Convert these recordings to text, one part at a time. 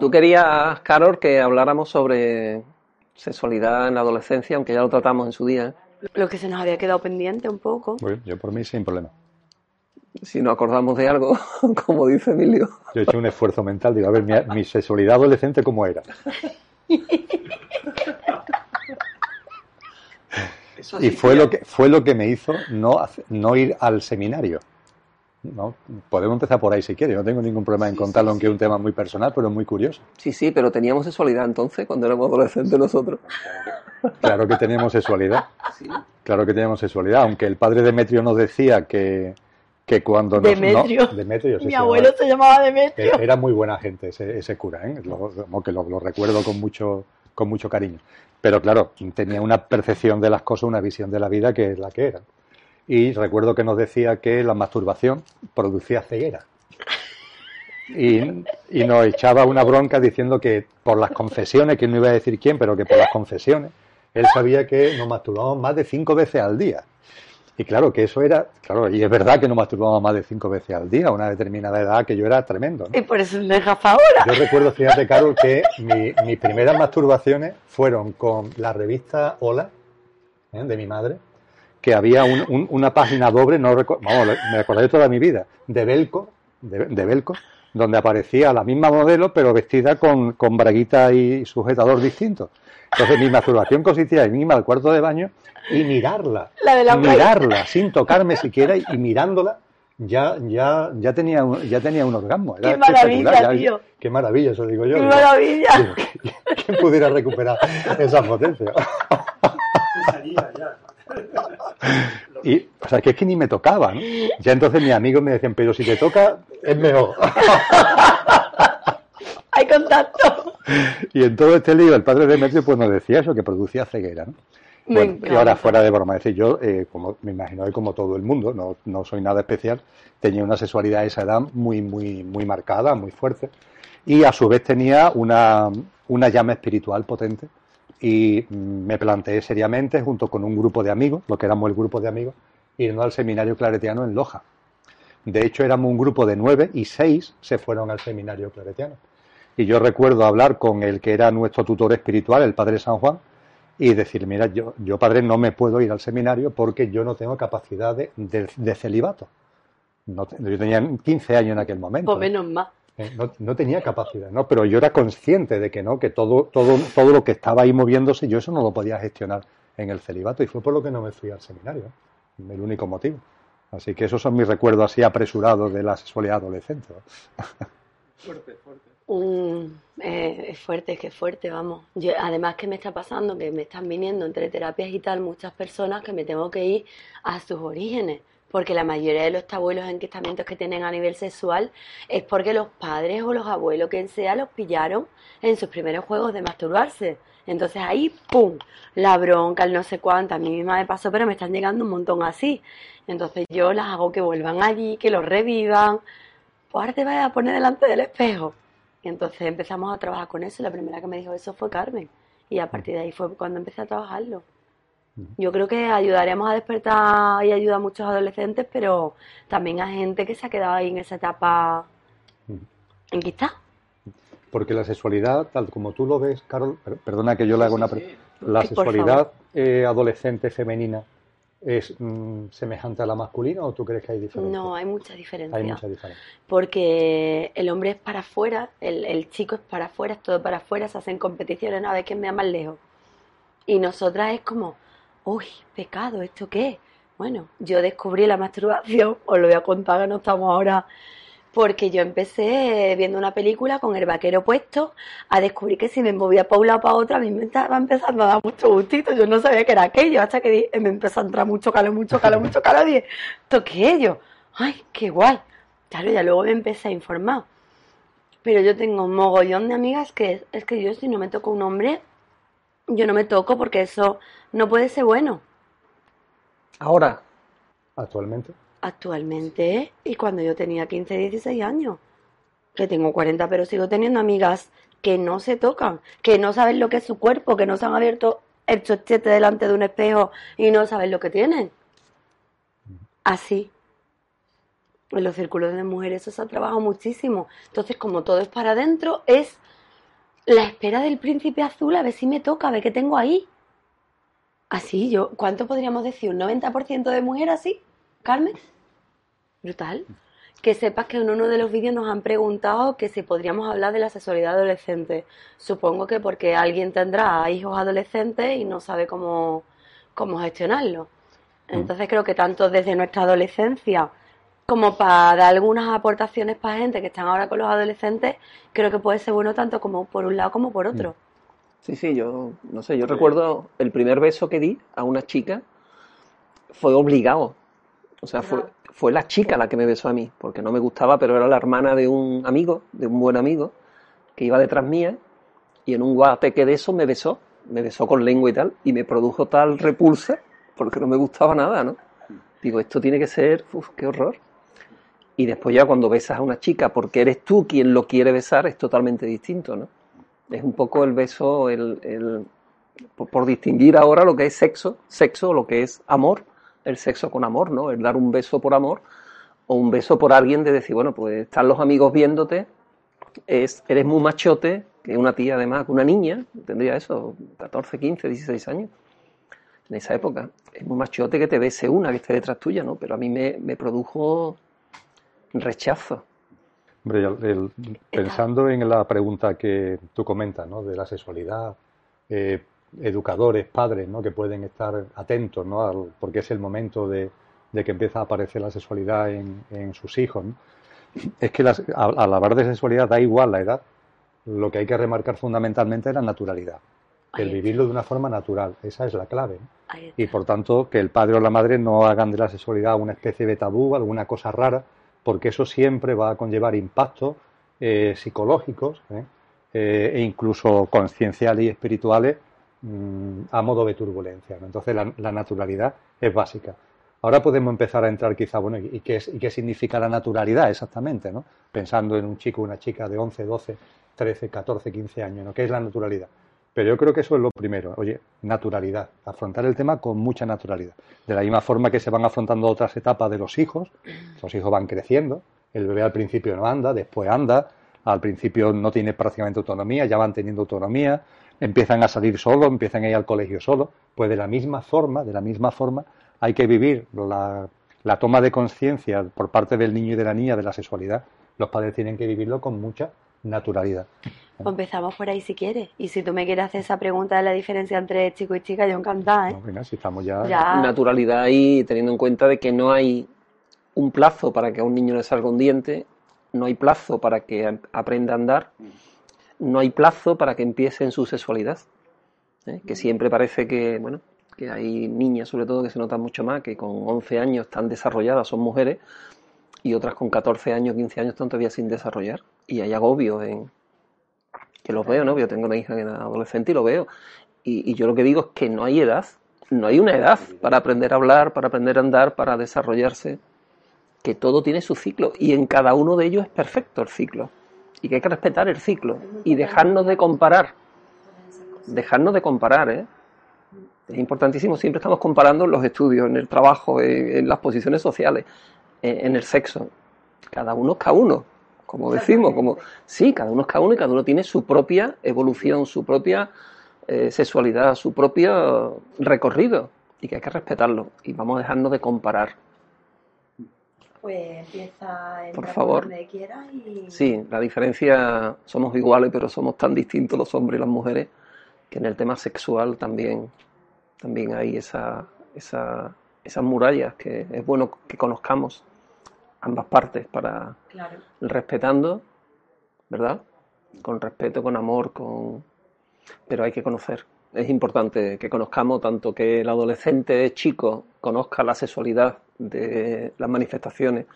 Tú querías, Carol, que habláramos sobre sexualidad en la adolescencia, aunque ya lo tratamos en su día. Lo que se nos había quedado pendiente un poco. Bueno, yo por mí sin problema. Si no acordamos de algo, como dice Emilio. Yo he hecho un esfuerzo mental, digo, a ver, mi, mi sexualidad adolescente, ¿cómo era? y fue lo que fue lo que me hizo no, no ir al seminario. ¿No? Podemos empezar por ahí si quieres, no tengo ningún problema en contarlo, aunque es un tema muy personal, pero muy curioso. Sí, sí, pero teníamos sexualidad entonces, cuando éramos adolescentes nosotros. Claro que teníamos sexualidad. Claro que teníamos sexualidad, aunque el padre Demetrio nos decía que, que cuando nos, Demetrio. no, Demetrio sí, Mi se abuelo llamaba- se llamaba Demetrio. era, era muy buena gente ese, ese cura, ¿eh? Lo- como que lo, lo recuerdo con mucho, con mucho cariño. Pero claro, tenía una percepción de las cosas, una visión de la vida que es la que era. Y recuerdo que nos decía que la masturbación producía ceguera. Y, y nos echaba una bronca diciendo que por las confesiones, que no iba a decir quién, pero que por las confesiones, él sabía que nos masturbábamos más de cinco veces al día. Y claro, que eso era, claro, y es verdad que nos masturbábamos más de cinco veces al día, a una determinada edad, que yo era tremendo. ¿no? Y por eso le gafa ahora. Yo recuerdo, fíjate, Carol, que mi- mis primeras masturbaciones fueron con la revista Hola, ¿eh? de mi madre, que había un- un- una página doble, no vamos, me acordaré toda mi vida, de Belco, de, de Belco, donde aparecía la misma modelo, pero vestida con, con braguita y sujetador distintos. Entonces mi masturbación consistía en irme al cuarto de baño y mirarla, La de la mirarla sin tocarme siquiera y, y mirándola ya, ya, ya, tenía un, ya tenía un orgasmo. Era ¡Qué maravilla, espectacular, ya- tío! Qué maravilla, eso digo yo. ¡Qué Digo, maravilla! digo, ¿quién- ¿Quién pudiera recuperar esa potencia? Y, o sea, que es que ni me tocaba, ¿no? Ya entonces mis amigos me decían, pero si te toca, es mejor. Hay contacto. Y en todo este lío, el padre de Demetrio pues nos decía eso, que producía ceguera, ¿no? Bueno, y ahora fuera de broma, es decir, yo, eh, como me imagino que como todo el mundo, no, no soy nada especial, tenía una sexualidad a esa edad muy, muy, muy marcada, muy fuerte, y a su vez tenía una, una llama espiritual potente, y me planteé seriamente, junto con un grupo de amigos, lo que éramos el grupo de amigos, irnos al seminario claretiano en Loja. De hecho, éramos un grupo de nueve y seis se fueron al seminario claretiano. Y yo recuerdo hablar con el que era nuestro tutor espiritual, el padre San Juan, y decir, mira, yo, yo padre no me puedo ir al seminario porque yo no tengo capacidad de, de- celibato. No yo tenía 15 años en aquel momento. Pues menos más. Eh, No, no tenía capacidad, ¿no? Pero yo era consciente de que no, que todo, todo, todo lo que estaba ahí moviéndose, yo eso no lo podía gestionar en el celibato y fue por lo que no me fui al seminario, el único motivo. Así que esos son mis recuerdos así apresurados de la sexualidad adolescente. ¿no? Mm, eh, es fuerte, es que es fuerte, vamos. Yo, además, que me está pasando? Que me están viniendo entre terapias y tal muchas personas que me tengo que ir a sus orígenes. Porque la mayoría de los abuelos enquistamientos que tienen a nivel sexual es porque los padres o los abuelos, quien sea, los pillaron en sus primeros juegos de masturbarse. Entonces ahí, ¡pum! La bronca, el no sé cuánto. A mí misma me pasó, pero me están llegando un montón así. Entonces yo las hago que vuelvan allí, que los revivan. Pues ahora te vas a poner delante del espejo. Y entonces empezamos a trabajar con eso. y La primera que me dijo eso fue Carmen. Y a partir de ahí fue cuando empecé a trabajarlo. Yo creo que ayudaremos a despertar y ayuda a muchos adolescentes, pero también a gente que se ha quedado ahí en esa etapa enquistada. Porque la sexualidad, tal como tú lo ves, Carol, per- perdona que yo le haga una pre- La sexualidad eh, adolescente femenina es mm, semejante a la masculina o tú crees que hay diferencia? No, hay mucha diferencia. Hay mucha diferencia. Porque el hombre es para afuera, el, el chico es para afuera, es todo para afuera, se hacen competiciones a ver quién me da más lejos. Y nosotras es como, uy, pecado, ¿esto qué? es?". Bueno, yo descubrí la masturbación, os lo voy a contar que no estamos ahora, porque yo empecé viendo una película con el vaquero puesto a descubrir que si me movía para un lado para otro, a mí me estaba empezando a dar mucho gustito, yo no sabía que era aquello, hasta que me empezó a entrar mucho calor, mucho calor, mucho calor, y dije, ¿esto qué yo? ¡Ay, qué guay! Claro, ya luego me empecé a informar. Pero yo tengo un mogollón de amigas que es que yo si no me toco un hombre, yo no me toco porque eso no puede ser bueno. Ahora, Actualmente. Actualmente, y cuando yo tenía 15, 16 años, que tengo 40, pero sigo teniendo amigas que no se tocan, que no saben lo que es su cuerpo, que no se han abierto el chochete delante de un espejo y no saben lo que tienen. Así. En los círculos de mujeres eso se ha trabajado muchísimo. Entonces, como todo es para adentro, es la espera del príncipe azul, a ver si me toca, a ver qué tengo ahí. Así, yo, ¿cuánto podríamos decir? ¿Un 90% de mujer así? Carmen. Brutal. Que sepas que en uno de los vídeos nos han preguntado que si podríamos hablar de la sexualidad adolescente. Supongo que porque alguien tendrá hijos adolescentes y no sabe cómo, cómo gestionarlo. Mm. Entonces creo que tanto desde nuestra adolescencia como para dar algunas aportaciones para gente que están ahora con los adolescentes, creo que puede ser bueno tanto como por un lado como por otro. Sí, sí, yo no sé, yo recuerdo el primer beso que di a una chica fue obligado. O sea, fue, fue la chica la que me besó a mí, porque no me gustaba, pero era la hermana de un amigo, de un buen amigo, que iba detrás mía, y en un guateque de eso me besó, me besó con lengua y tal, y me produjo tal repulsa, porque no me gustaba nada, ¿no? Digo, esto tiene que ser, uff, qué horror. Y después ya cuando besas a una chica porque eres tú quien lo quiere besar, es totalmente distinto, ¿no? Es un poco el beso, el, por, distinguir ahora lo que es sexo, sexo, lo que es amor, el sexo con amor, ¿no? El dar un beso por amor o un beso por alguien de decir, bueno, pues están los amigos viéndote, es, eres muy machote, que una tía además, una niña, tendría eso, 14, 15, 16 años, en esa época. Es muy machote que te bese una que esté detrás tuya, ¿no? Pero a mí me, me produjo rechazo. Hombre, pensando en la pregunta que tú comentas, ¿no? De la sexualidad, eh, educadores, padres, ¿no? Que pueden estar atentos, ¿no? porque es el momento de, que empieza a aparecer la sexualidad en, sus hijos, Es que las, al, hablar de sexualidad da igual la edad. Lo que hay que remarcar fundamentalmente es la naturalidad. El vivirlo de una forma natural. Esa es la clave. Y por tanto, que el padre o la madre no hagan de la sexualidad una especie de tabú, alguna cosa rara, porque eso siempre va a conllevar impactos eh, psicológicos ¿eh? Eh, e incluso concienciales y espirituales mm, a modo de turbulencia. Entonces la, naturalidad es básica. Ahora podemos empezar a entrar quizá, bueno, ¿y qué, ¿y qué significa la naturalidad exactamente? ¿no? Pensando en un chico una chica de 11, 12, 13, 14, 15 años, ¿no? ¿Qué es la naturalidad? Pero yo creo que eso es lo primero. Oye, naturalidad. Afrontar el tema con mucha naturalidad. De la misma forma que se van afrontando otras etapas de los hijos. Los hijos van creciendo. El bebé al principio no anda, después anda. Al principio no tiene prácticamente autonomía, ya van teniendo autonomía. Empiezan a salir solos, empiezan a ir al colegio solos. Pues de la misma forma, de la misma forma, hay que vivir la, la toma de conciencia por parte del niño y de la niña de la sexualidad. Los padres tienen que vivirlo con mucha naturalidad. Pues empezamos por ahí si quieres. Y si tú me quieres hacer esa pregunta de la diferencia entre chico y chica, yo encantada, ¿eh? si estamos ya... Naturalidad y teniendo en cuenta de que no hay un plazo para que a un niño le salga un diente, no hay plazo para que aprenda a andar, no hay plazo para que empiece en su sexualidad. ¿eh? Que siempre parece que, bueno, que hay niñas sobre todo que se notan mucho más, que con 11 años están desarrolladas, son mujeres, y otras con 14 años, 15 años están todavía sin desarrollar. Y hay agobio en que los veo, ¿no? Yo tengo una hija que es adolescente y lo veo. Y, yo lo que digo es que no hay edad, no hay una edad para aprender a hablar, para aprender a andar, para desarrollarse, que todo tiene su ciclo y en cada uno de ellos es perfecto el ciclo. Y que hay que respetar el ciclo y dejarnos de comparar. Dejarnos de comparar, ¿eh? Es importantísimo, siempre estamos comparando los estudios, en el trabajo, en las posiciones sociales en el sexo. Cada uno es cada uno, como decimos, como sí, cada uno es cada uno y cada uno tiene su propia evolución, su propia eh, sexualidad, su propio recorrido y que hay que respetarlo y vamos a dejarnos de comparar. Pues empieza Por favor. donde Sí, la diferencia, somos iguales, pero somos tan distintos los hombres y las mujeres que en el tema sexual también, también hay esa, esa, esas murallas que es bueno que conozcamos ambas partes para respetando, ¿verdad? Con respeto, con amor, con pero hay que conocer. Es importante que conozcamos tanto que el adolescente chico conozca la sexualidad de las manifestaciones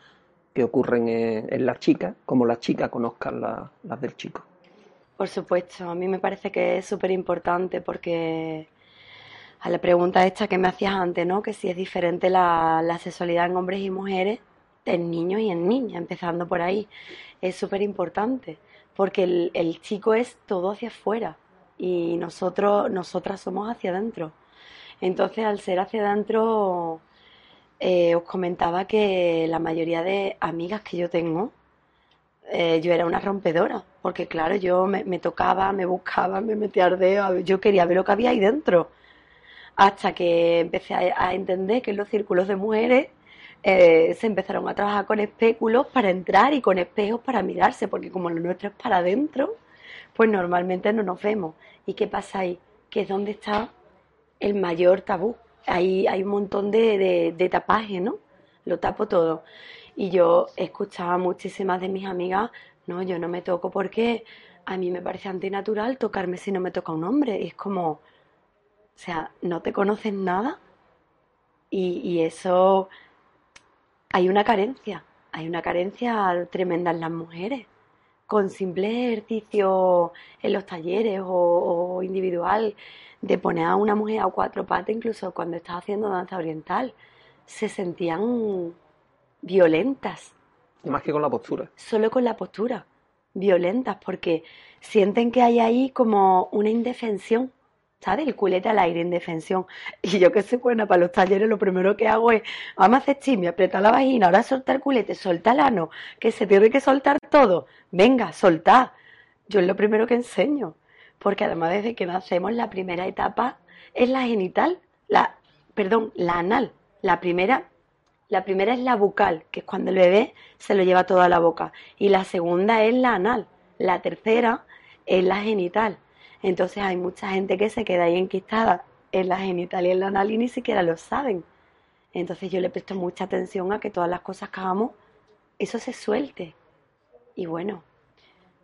que ocurren en, la chica, como la chica conozca las del chico. Por supuesto, a mí me parece que es súper importante porque a la pregunta esta que me hacías antes, ¿no? Que si es diferente la, la sexualidad en hombres y mujeres, en niños y en niñas, empezando por ahí. Es súper importante, porque el, chico es todo hacia afuera y nosotros, nosotras somos hacia adentro. Entonces, al ser hacia adentro, eh, os comentaba que la mayoría de amigas que yo tengo, eh, yo era una rompedora. porque claro, yo me, tocaba, me buscaba, me metía al dedo, yo quería ver lo que había ahí dentro. Hasta que empecé a, entender que en los círculos de mujeres eh, se empezaron a trabajar con espéculos para entrar y con espejos para mirarse, porque como lo nuestro es para adentro, pues normalmente no nos vemos. ¿Y qué pasa ahí? Que es donde está el mayor tabú. Ahí hay un montón de, de, tapaje, ¿no? Lo tapo todo. Y yo escuchaba muchísimas de mis amigas, no, yo no me toco porque a mí me parece antinatural tocarme si no me toca un hombre. Y es como, o sea, no te conoces nada y eso, hay una carencia, hay una carencia tremenda en las mujeres. Con simple ejercicio en los talleres o, o individual, de poner a una mujer a cuatro patas, incluso cuando estaba haciendo danza oriental, se sentían violentas. Más que con la postura. Solo con la postura. Violentas, porque sienten que hay ahí como una indefensión. ¿Sabes? El culete al aire, indefensión. Y yo que soy buena para los talleres, lo primero que hago es, vamos a hacer chisme, apretar la vagina, ahora soltar culete, soltar el ano, que se tiene que soltar todo. Venga, soltar. Yo es lo primero que enseño. Porque además desde que nacemos la primera etapa es la genital, la, perdón, la anal. La primera la primera es la bucal, que es cuando el bebé se lo lleva toda la boca. Y la segunda es la anal. La tercera es la genital. Entonces hay mucha gente que se queda ahí enquistada en la genital y en la anal y ni siquiera lo saben. Entonces yo le presto mucha atención a que todas las cosas que hagamos, eso se suelte. Y bueno,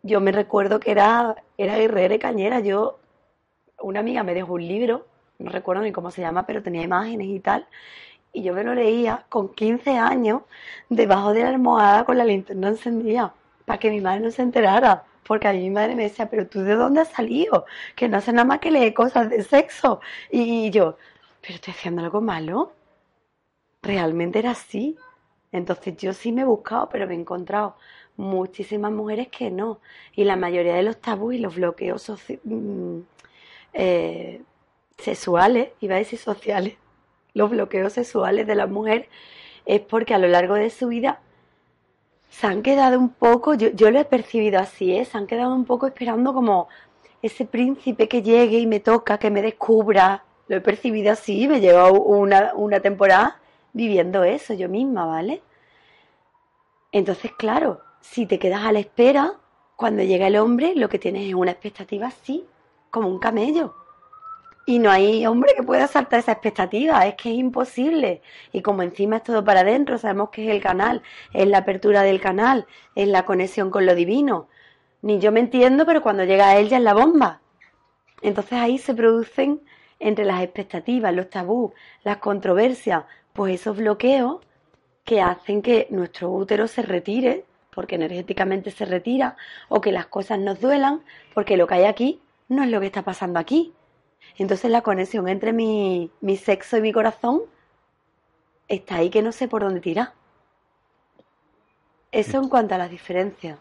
yo me recuerdo que era, era guerrera y cañera. Yo, una amiga me dejó un libro, no recuerdo ni cómo se llama, pero tenía imágenes y tal y yo me lo leía con 15 años debajo de la almohada con la linterna encendida para que mi madre no se enterara. Porque a mí mi madre me decía, pero tú de dónde has salido? Que no hace nada más que leer cosas de sexo. Y yo, pero estoy haciendo algo malo. Realmente era así. Entonces yo sí me he buscado, pero me he encontrado muchísimas mujeres que no. Y la mayoría de los tabús y los bloqueos mm, eh, sexuales, iba a decir sociales, los bloqueos sexuales de la mujer es porque a lo largo de su vida se han quedado un poco, yo, yo lo he percibido así, ¿eh? se han quedado un poco esperando como ese príncipe que llegue y me toca, que me descubra. Lo he percibido así, me llevo una, una temporada viviendo eso yo misma, ¿vale? Entonces, claro, si te quedas a la espera, cuando llega el hombre, lo que tienes es una expectativa así, como un camello. Y no hay hombre que pueda saltar esa expectativa, es que es imposible. Y como encima es todo para adentro, sabemos que es el canal, es la apertura del canal, es la conexión con lo divino. Ni yo me entiendo, pero cuando llega a él ya es la bomba. Entonces ahí se producen entre las expectativas, los tabús, las controversias, pues esos bloqueos que hacen que nuestro útero se retire, porque energéticamente se retira, o que las cosas nos duelan, porque lo que hay aquí no es lo que está pasando aquí. Entonces la conexión entre mi, sexo y mi corazón está ahí que no sé por dónde tirar. Eso en cuanto a las diferencias.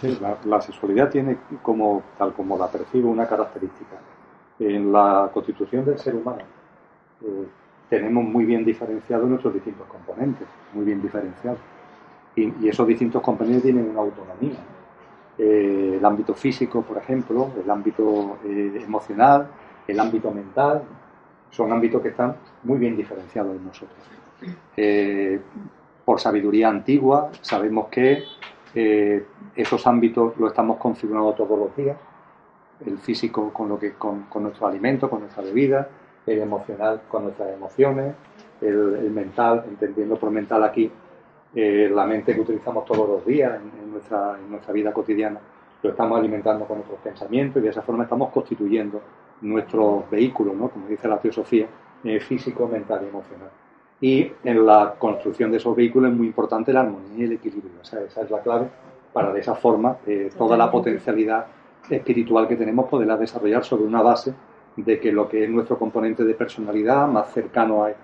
Sí, la, sexualidad tiene como, tal como la percibo, una característica. En la constitución del ser humano eh, tenemos muy bien diferenciados nuestros distintos componentes, muy bien diferenciados. y esos distintos componentes tienen una autonomía. Eh, el ámbito físico, por ejemplo, el ámbito eh, emocional, el ámbito mental, son ámbitos que están muy bien diferenciados en nosotros. Eh, por sabiduría antigua, sabemos que esos ámbitos lo estamos configurando todos los días, el físico con, lo que, con, nuestros alimentos, con nuestra bebida, el emocional con nuestras emociones, el mental, entendiendo por mental aquí eh, la mente que utilizamos todos los días en, nuestra, en nuestra vida cotidiana, lo estamos alimentando con nuestros pensamientos y de esa forma estamos constituyendo nuestro vehículo, ¿no? como dice la teosofía, eh, físico, mental y emocional. Y en la construcción de esos vehículos es muy importante la armonía y el equilibrio. esa es la clave para de esa forma eh, toda la potencialidad espiritual que tenemos poderla desarrollar sobre una base de que lo que es nuestro componente de personalidad más cercano a,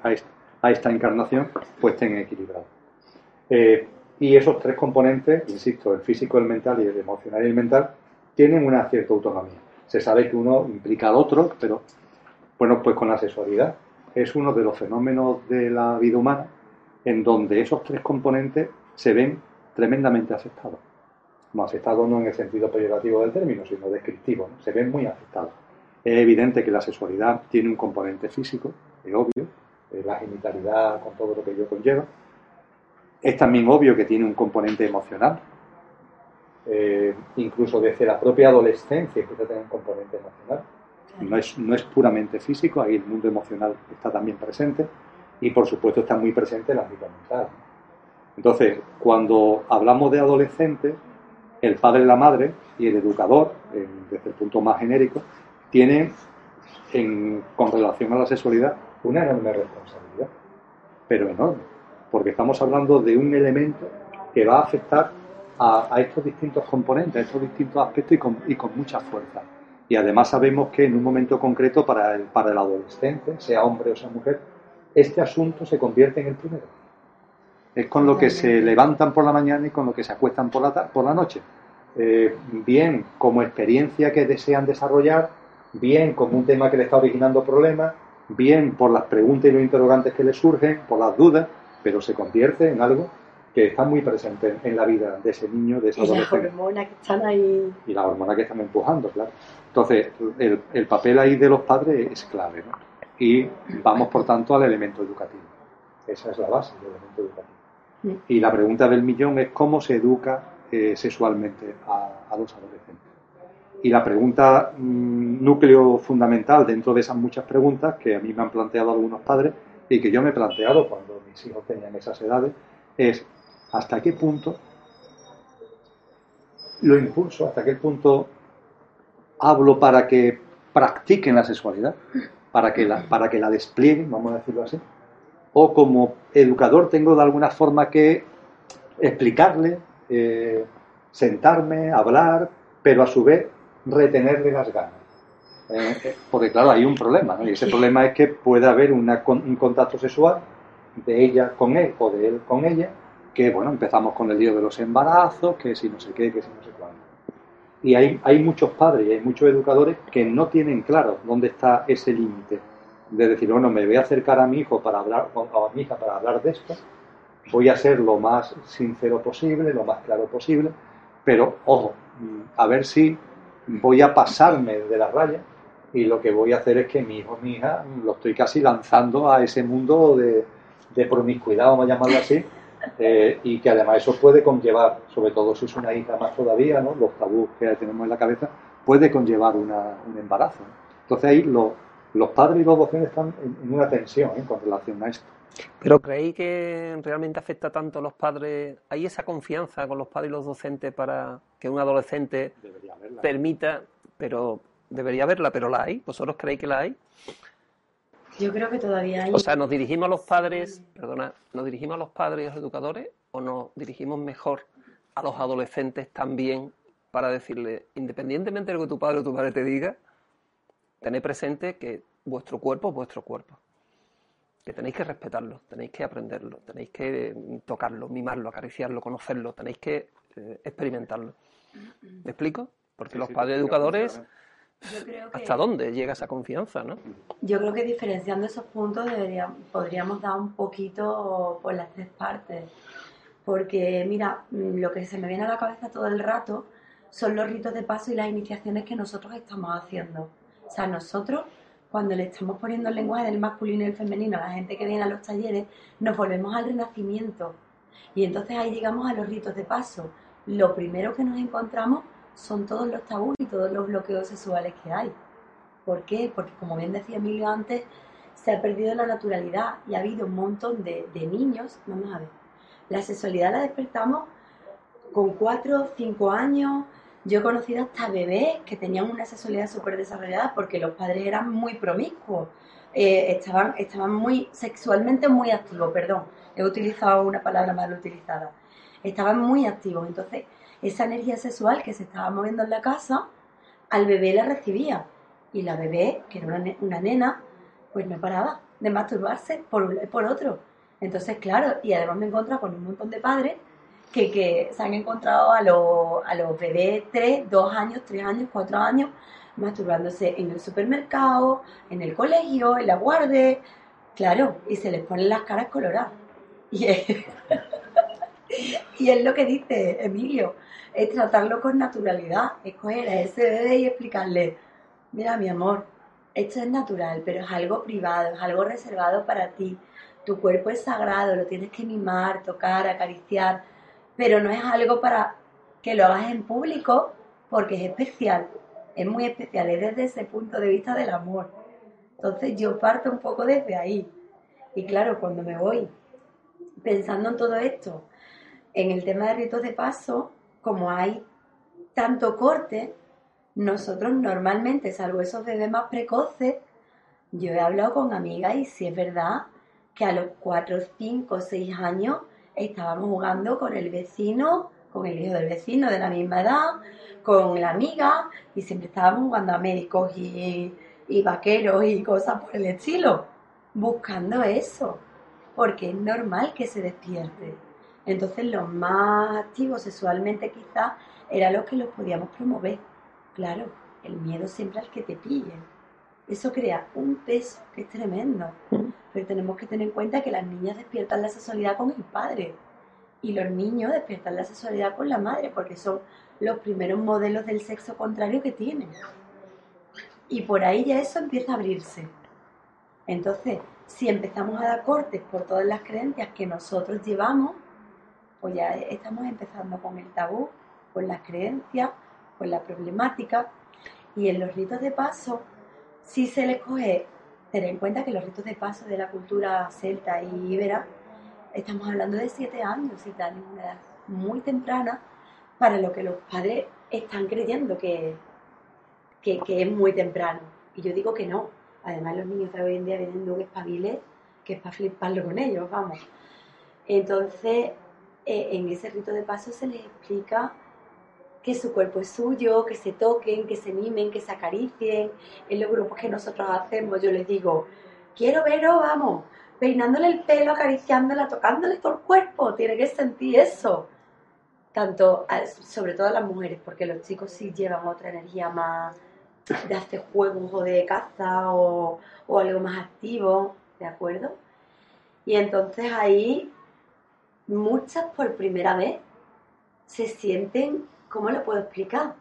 a esta encarnación pues estén equilibrados. Eh, y esos tres componentes, insisto, el físico, el mental y el emocional y el mental, tienen una cierta autonomía. Se sabe que uno implica al otro, pero bueno, pues con la sexualidad es uno de los fenómenos de la vida humana en donde esos tres componentes se ven tremendamente afectados. no afectados no en el sentido peyorativo del término, sino descriptivo, se ven muy afectados. Es evidente que la sexualidad tiene un componente físico, es obvio, la genitalidad con todo lo que ello conlleva. Es también obvio que tiene un componente emocional, eh, incluso desde la propia adolescencia que tener un componente emocional. No es, no es puramente físico, ahí el mundo emocional está también presente y por supuesto está muy presente el ámbito mental. Entonces, cuando hablamos de adolescentes, el padre, la madre y el educador, desde el punto más genérico, tienen con relación a la sexualidad una enorme responsabilidad, pero enorme, porque estamos hablando de un elemento que va a afectar a, estos distintos componentes, a estos distintos aspectos y con, mucha fuerza. Y además sabemos que en un momento concreto para el, adolescente, sea hombre o sea mujer, este asunto se convierte en el primero. Es con lo que se levantan por la mañana y con lo que se acuestan por la, por la noche. Eh, bien como experiencia que desean desarrollar, bien como un tema que le está originando problemas, bien por las preguntas y los interrogantes que le surgen, por las dudas, pero se convierte en algo que está muy presente en la vida de ese niño, de esa adolescente. Y las hormonas que están ahí. Y las hormonas que están empujando, claro. Entonces, el, el papel ahí de los padres es clave, ¿no? Y vamos, por tanto, al elemento educativo. Esa es la base del elemento educativo. Mm. Y la pregunta del millón es cómo se educa eh, sexualmente a, los adolescentes. Y la pregunta mm, núcleo fundamental dentro de esas muchas preguntas que a mí me han planteado algunos padres y que yo me he planteado cuando mis hijos tenían esas edades es hasta qué punto lo impulso, hasta qué punto hablo para que practiquen la sexualidad, para que la, para que la desplieguen, vamos a decirlo así, o como educador tengo de alguna forma que explicarle, eh, sentarme, hablar, pero a su vez retenerle las ganas. Eh, porque claro, hay un problema, ¿no? y ese problema es que puede haber un contacto sexual de ella con él o de él con ella, que bueno, empezamos con el lío de los embarazos, que si no sé qué, que si no sé cuándo. Y hay, hay muchos padres y hay muchos educadores que no tienen claro dónde está ese límite de decir, bueno, me voy a acercar a mi hijo para hablar, o a mi hija para hablar de esto, voy a ser lo más sincero posible, lo más claro posible, pero ojo, a ver si voy a pasarme de la raya y lo que voy a hacer es que mi hijo mi hija lo estoy casi lanzando a ese mundo de, de promiscuidad, vamos a llamarlo así, eh, y que además eso puede conllevar, sobre todo si es una hija más todavía, ¿no? los tabús que tenemos en la cabeza, puede conllevar una, un embarazo. Entonces ahí los padres y los docentes están en, una tensión ¿eh? con relación a esto. Pero ¿creéis que realmente afecta tanto a los padres? ¿Hay esa confianza con los padres y los docentes para que un adolescente permita, pero debería haberla, pero la hay? ¿Vosotros creéis que la hay? Yo creo que todavía hay. O sea, ¿nos dirigimos a los padres, perdona, ¿nos dirigimos a los padres y a los educadores o nos dirigimos mejor a los adolescentes también para decirle, independientemente de lo que tu padre o tu madre te diga, tened presente que vuestro cuerpo es vuestro cuerpo? que tenéis que respetarlo, tenéis que aprenderlo, tenéis que tocarlo, mimarlo, acariciarlo, conocerlo, tenéis que eh, experimentarlo. ¿Me explico? Porque los padres educadores, ¿hasta dónde llega esa confianza? ¿no? Yo creo que diferenciando esos puntos podríamos dar un poquito por las tres partes. Porque, mira, lo que se me viene a la cabeza todo el rato son los ritos de paso y las iniciaciones que nosotros estamos haciendo. O sea, nosotros cuando le estamos poniendo el lenguaje del masculino y el femenino a la gente que viene a los talleres, nos volvemos al renacimiento. Y entonces ahí llegamos a los ritos de paso. Lo primero que nos encontramos son todos los tabús y todos los bloqueos sexuales que hay. ¿Por qué? Porque como bien decía Emilio antes, se ha perdido la naturalidad y ha habido un montón de, de niños. Vamos a ver, la sexualidad la despertamos con cuatro, cinco años, yo he conocido hasta bebés que tenían una sexualidad súper desarrollada porque los padres eran muy promiscuos, eh, estaban, estaban muy sexualmente muy activos, perdón, he utilizado una palabra mal utilizada, estaban muy activos, entonces esa energía sexual que se estaba moviendo en la casa, al bebé la recibía y la bebé, que era una, nena, pues no paraba de masturbarse por por otro. Entonces, claro, y además me encontrado con un montón de padres que, se han encontrado a, los, a los bebés 3, 2 años, 3 años, 4 años masturbándose en el supermercado, en el colegio, en la guardia, claro, y se les ponen las caras coloradas. Y es, y es lo que dice Emilio, es tratarlo con naturalidad, es coger a ese bebé y explicarle, mira mi amor, esto es natural, pero es algo privado, es algo reservado para ti. Tu cuerpo es sagrado, lo tienes que mimar, tocar, acariciar, pero no es algo para que lo hagas en público porque es especial, es muy especial, es desde ese punto de vista del amor. Entonces yo parto un poco desde ahí. Y claro, cuando me voy pensando en todo esto, en el tema de ritos de paso, como hay tanto corte, nosotros normalmente, salvo esos bebés más precoces, yo he hablado con amigas y si es verdad que a los 4, 5, 6 años estábamos jugando con el vecino, con el hijo del vecino de la misma edad, con la amiga y siempre estábamos jugando a médicos y, y vaqueros y cosas por el estilo, buscando eso, porque es normal que se despierte. Entonces los más activos sexualmente quizás eran los que los podíamos promover. Claro, el miedo siempre al que te pillen. Eso crea un peso que es tremendo. Mm. Pero tenemos que tener en cuenta que las niñas despiertan la sexualidad con el padre y los niños despiertan la sexualidad con la madre porque son los primeros modelos del sexo contrario que tienen. Y por ahí ya eso empieza a abrirse. Entonces, si empezamos a dar cortes por todas las creencias que nosotros llevamos, pues ya estamos empezando con el tabú, con las creencias, con la problemática. Y en los ritos de paso, si se les coge, tener en cuenta que los ritos de paso de la cultura celta y ibera, estamos hablando de siete años y tal, una edad muy temprana para lo que los padres están creyendo que, que, es muy temprano. Y yo digo que no. Además, los niños de hoy en día vienen de un espabile que es para fliparlo con ellos, vamos. Entonces, eh, en ese rito de paso se les explica que su cuerpo es suyo, que se toquen, que se mimen, que se acaricien. En los grupos que nosotros hacemos, yo les digo, quiero veros, vamos, peinándole el pelo, acariciándola, tocándole todo el cuerpo, tiene que sentir eso. Tanto, sobre todo a las mujeres, porque los chicos sí llevan otra energía más de hacer juegos o de caza o, o algo más activo, ¿de acuerdo? Y entonces ahí muchas por primera vez se sienten, ¿cómo lo puedo explicar?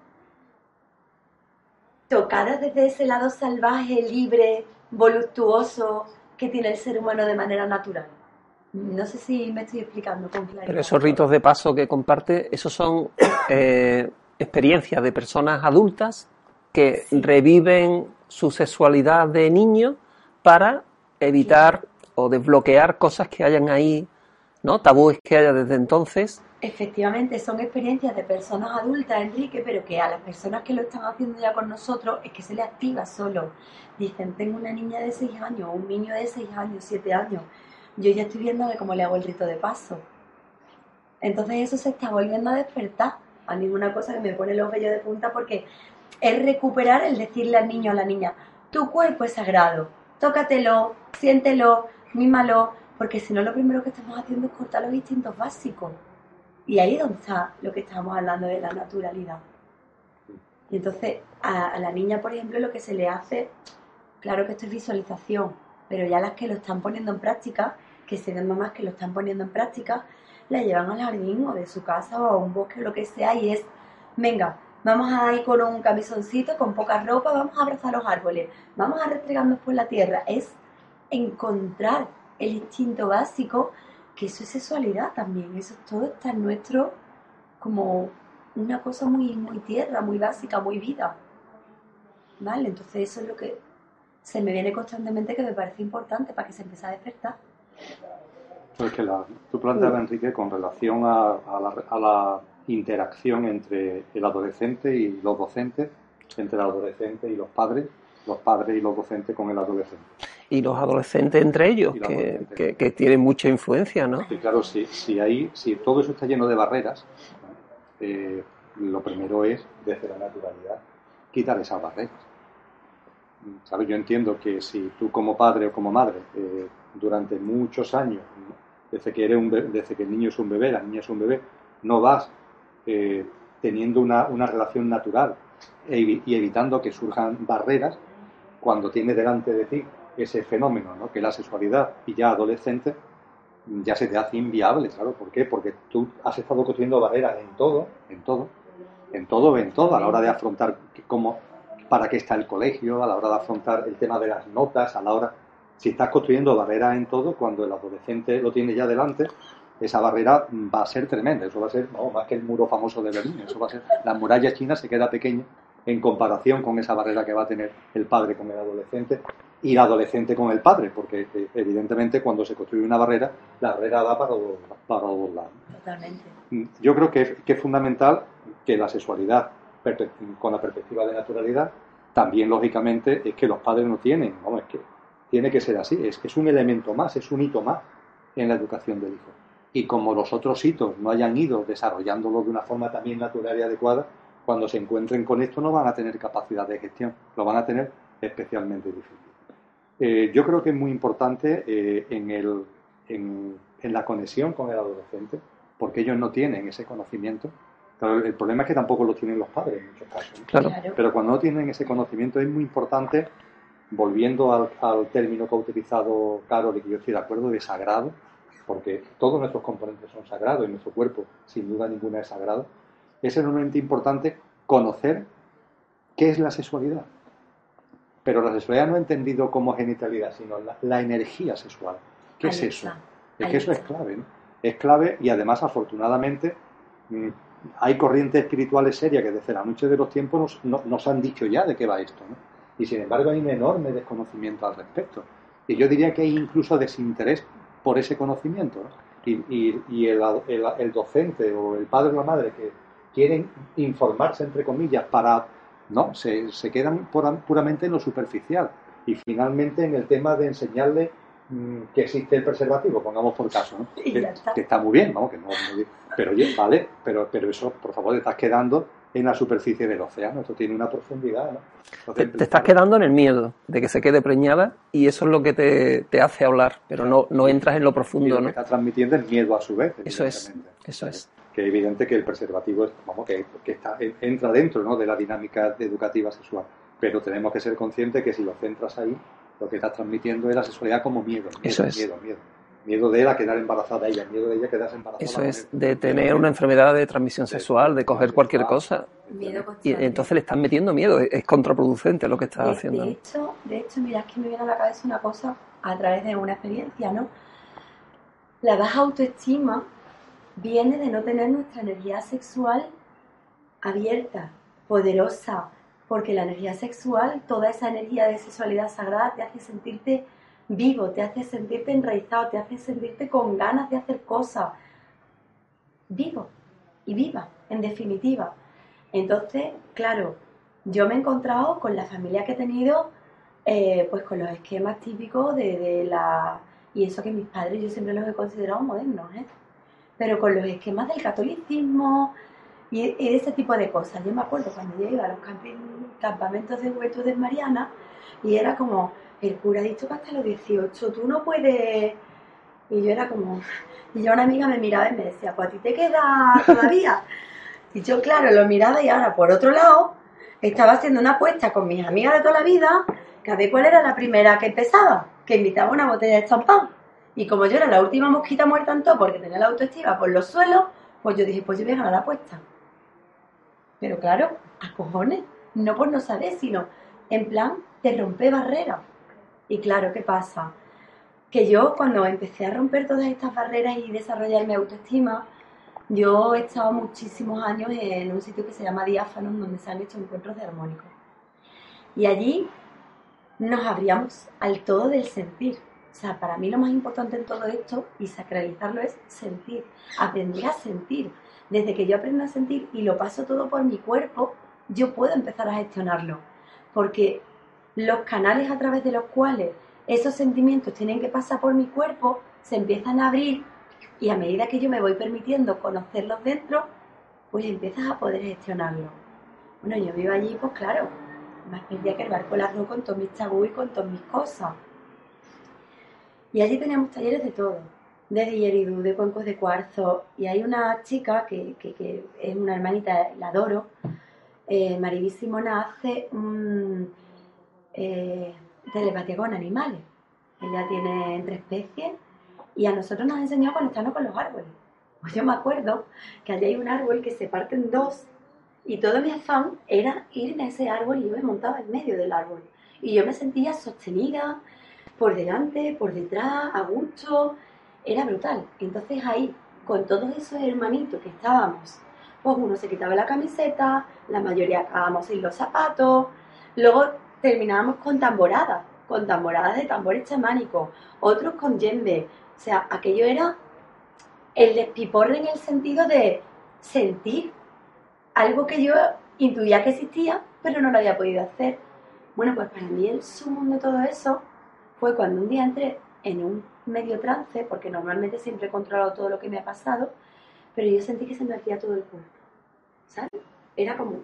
Tocadas desde ese lado salvaje, libre, voluptuoso que tiene el ser humano de manera natural. No sé si me estoy explicando con claridad. Pero esos ritos de paso que comparte, esos son eh, experiencias de personas adultas que reviven su sexualidad de niño para evitar o desbloquear cosas que hayan ahí ¿no? Tabúes que haya desde entonces. Efectivamente, son experiencias de personas adultas, Enrique, pero que a las personas que lo están haciendo ya con nosotros es que se le activa solo. Dicen, tengo una niña de 6 años, un niño de 6 años, 7 años. Yo ya estoy viendo cómo le hago el rito de paso. Entonces eso se está volviendo a despertar. A mí una cosa que me pone los vellos de punta porque es recuperar el decirle al niño a la niña, tu cuerpo es sagrado, tócatelo, siéntelo, mímalo, porque si no lo primero que estamos haciendo es cortar los instintos básicos. Y ahí es donde está lo que estamos hablando de la naturalidad. Y entonces a, la niña, por ejemplo, lo que se le hace, claro que esto es visualización, pero ya las que lo están poniendo en práctica, que se ven mamás que lo están poniendo en práctica, la llevan al jardín o de su casa o a un bosque o lo que sea y es, venga, vamos a ir con un camisoncito, con poca ropa, vamos a abrazar los árboles, vamos a restregarnos por la tierra. Es encontrar el instinto básico, que eso es sexualidad también, eso todo está en nuestro como una cosa muy, muy tierra, muy básica, muy vida. ¿Vale? Entonces eso es lo que se me viene constantemente que me parece importante para que se empiece a despertar. Pues que la, tú planteabas, Enrique, con relación a, a la interacción entre el adolescente y los docentes, entre el adolescente y los padres, los padres y los docentes con el adolescente y los adolescentes entre ellos, que, que, tienen mucha influencia, ¿no? Sí, claro, si, si, ahí, si todo eso está lleno de barreras, eh, lo primero es, desde la naturalidad, quitar esas barreras. ¿Sabes? Yo entiendo que si tú como padre o como madre, eh, durante muchos años, desde que, eres un desde que el niño es un bebé, la niña es un bebé, no vas eh, teniendo una, una, relación natural e y evitando que surjan barreras, cuando tienes delante de ti ese fenómeno, ¿no? que la sexualidad y ya adolescente ya se te hace inviable, claro, ¿por qué? Porque tú has estado construyendo barreras en todo, en todo, en todo, en todo, a la hora de afrontar cómo, para qué está el colegio, a la hora de afrontar el tema de las notas, a la hora, si estás construyendo barreras en todo, cuando el adolescente lo tiene ya delante, esa barrera va a ser tremenda, eso va a ser más que el muro famoso de Berlín, eso va a ser, la muralla china se queda pequeña en comparación con esa barrera que va a tener el padre con el adolescente y el adolescente con el padre, porque eh, evidentemente cuando se construye una barrera, la barrera va para, para los lados. Totalmente. Mm, yo creo que es, que es fundamental que la sexualidad con la perspectiva de naturalidad, también lógicamente es que los padres no tienen, no, es que tiene que ser así, es que es un elemento más, es un hito más en la educación del hijo. Y como los otros hitos no hayan ido desarrollándolo de una forma también natural y adecuada, cuando se encuentren con esto no van a tener capacidad de gestión, lo van a tener especialmente difícil. Eh, yo creo que es muy importante eh, en, el, en, en, la conexión con el adolescente, porque ellos no tienen ese conocimiento. el problema es que tampoco lo tienen los padres en muchos casos. Claro. Pero cuando no tienen ese conocimiento es muy importante, volviendo al, al término que ha utilizado Carol y que yo estoy de acuerdo, de sagrado, porque todos nuestros componentes son sagrados y nuestro cuerpo, sin duda ninguna, es sagrado es enormemente importante conocer qué es la sexualidad. Pero la sexualidad no entendido como genitalidad, sino la, energía sexual. ¿Qué es eso? Es que eso es clave, ¿no? Es clave y además, afortunadamente, mm, hay corrientes espirituales serias que desde la noche de los tiempos nos, han dicho ya de qué va esto, ¿no? Y sin embargo hay un enorme desconocimiento al respecto. Y yo diría que hay incluso desinterés por ese conocimiento. Y, el, el, docente o el padre o la madre que quieren informarse, entre comillas, para... No, se, se quedan puramente en lo superficial. Y finalmente en el tema de enseñarle mm, que existe el preservativo, pongamos por caso, ¿no? que, está muy bien, ¿no? Que no, pero oye, vale, pero, pero eso, por favor, te estás quedando en la superficie del océano, esto tiene una profundidad, ¿no? te, estás quedando en el miedo de que se quede preñada y eso es lo que te, te hace hablar, pero no, no entras en lo profundo, y lo ¿no? Que está transmitiendo el miedo a su vez. Eso es, eso es que es evidente que el preservativo es, vamos, que, está, entra dentro ¿no? de la dinámica educativa sexual. Pero tenemos que ser conscientes que si lo centras ahí, lo que estás transmitiendo es la sexualidad como miedo. miedo Eso es. Miedo, miedo. Miedo de él a quedar embarazada ella, miedo de ella a quedarse embarazada. Eso es, de tener una enfermedad de transmisión sexual, de coger cualquier cosa. y entonces le están metiendo miedo, es contraproducente lo que estás haciendo. De hecho, de hecho, mira, es que me viene a la cabeza una cosa a través de una experiencia, ¿no? La baja autoestima viene de no tener nuestra energía sexual abierta, poderosa, porque la energía sexual, toda esa energía de sexualidad sagrada te hace sentirte vivo, te hace sentirte enraizado, te hace sentirte con ganas de hacer cosas. Vivo y viva, en definitiva. Entonces, claro, yo me he encontrado con la familia que he tenido, eh, pues con los esquemas típicos de, de la... Y eso que mis padres yo siempre los he considerado modernos, ¿eh? Pero con los esquemas del catolicismo y, de ese tipo de cosas. Yo me acuerdo cuando yo iba a los campamentos de juventud de Mariana y era como, el cura ha dicho que hasta los 18 tú no puedes... Y yo era como... Y yo una amiga me miraba y me decía, pues a ti te queda todavía. Y yo, claro, lo miraba y ahora, por otro lado, estaba haciendo una apuesta con mis amigas de toda la vida, que a ver cuál era la primera que empezaba, que invitaba una botella de champán. Y como yo era la última mosquita muerta en todo porque tenía la autoestima por los suelos, pues yo dije, pues yo voy a ganar la apuesta. Pero claro, a cojones, no por no saber, sino en plan de romper barreras. Y claro, ¿qué pasa? Que yo cuando empecé a romper todas estas barreras y desarrollar mi autoestima, yo he estado muchísimos años en un sitio que se llama Diáfanos, donde se han hecho encuentros de armónicos. Y allí nos abríamos al todo del sentir. O sea, para mí lo más importante en todo esto y sacralizarlo es sentir, aprender a sentir. Desde que yo aprendo a sentir y lo paso todo por mi cuerpo, yo puedo empezar a gestionarlo. Porque los canales a través de los cuales esos sentimientos tienen que pasar por mi cuerpo se empiezan a abrir y a medida que yo me voy permitiendo conocerlos dentro, pues empiezas a poder gestionarlo. Bueno, yo vivo allí, pues claro, más perdida que el barco largo con todos mis tabús y con todas mis cosas. Y allí teníamos talleres de todo, de didgeridoo, de cuencos de cuarzo. Y hay una chica que, que, es una hermanita, la adoro, eh, Simona, hace eh, telepatía con animales. Ella tiene entre especies y a nosotros nos ha enseñado a conectarnos con los árboles. Pues yo me acuerdo que allí hay un árbol que se parte en dos Y todo mi afán era ir en ese árbol y yo me montaba en medio del árbol. Y yo me sentía sostenida por delante, por detrás, a gusto. Era brutal. Entonces ahí, con todos esos hermanitos que estábamos, pues uno se quitaba la camiseta, la mayoría acabamos sin los zapatos, luego terminábamos con tamboradas, con tamboradas de tambores chamánicos, otros con yembe. O sea, aquello era el despiporre en el sentido de sentir algo que yo intuía que existía, pero no lo había podido hacer. Bueno, pues para mí el sumo de todo eso fue cuando un día entré en un medio trance, porque normalmente siempre he controlado todo lo que me ha pasado, pero yo sentí que se me hacía todo el cuerpo. ¿Sabes? Era como,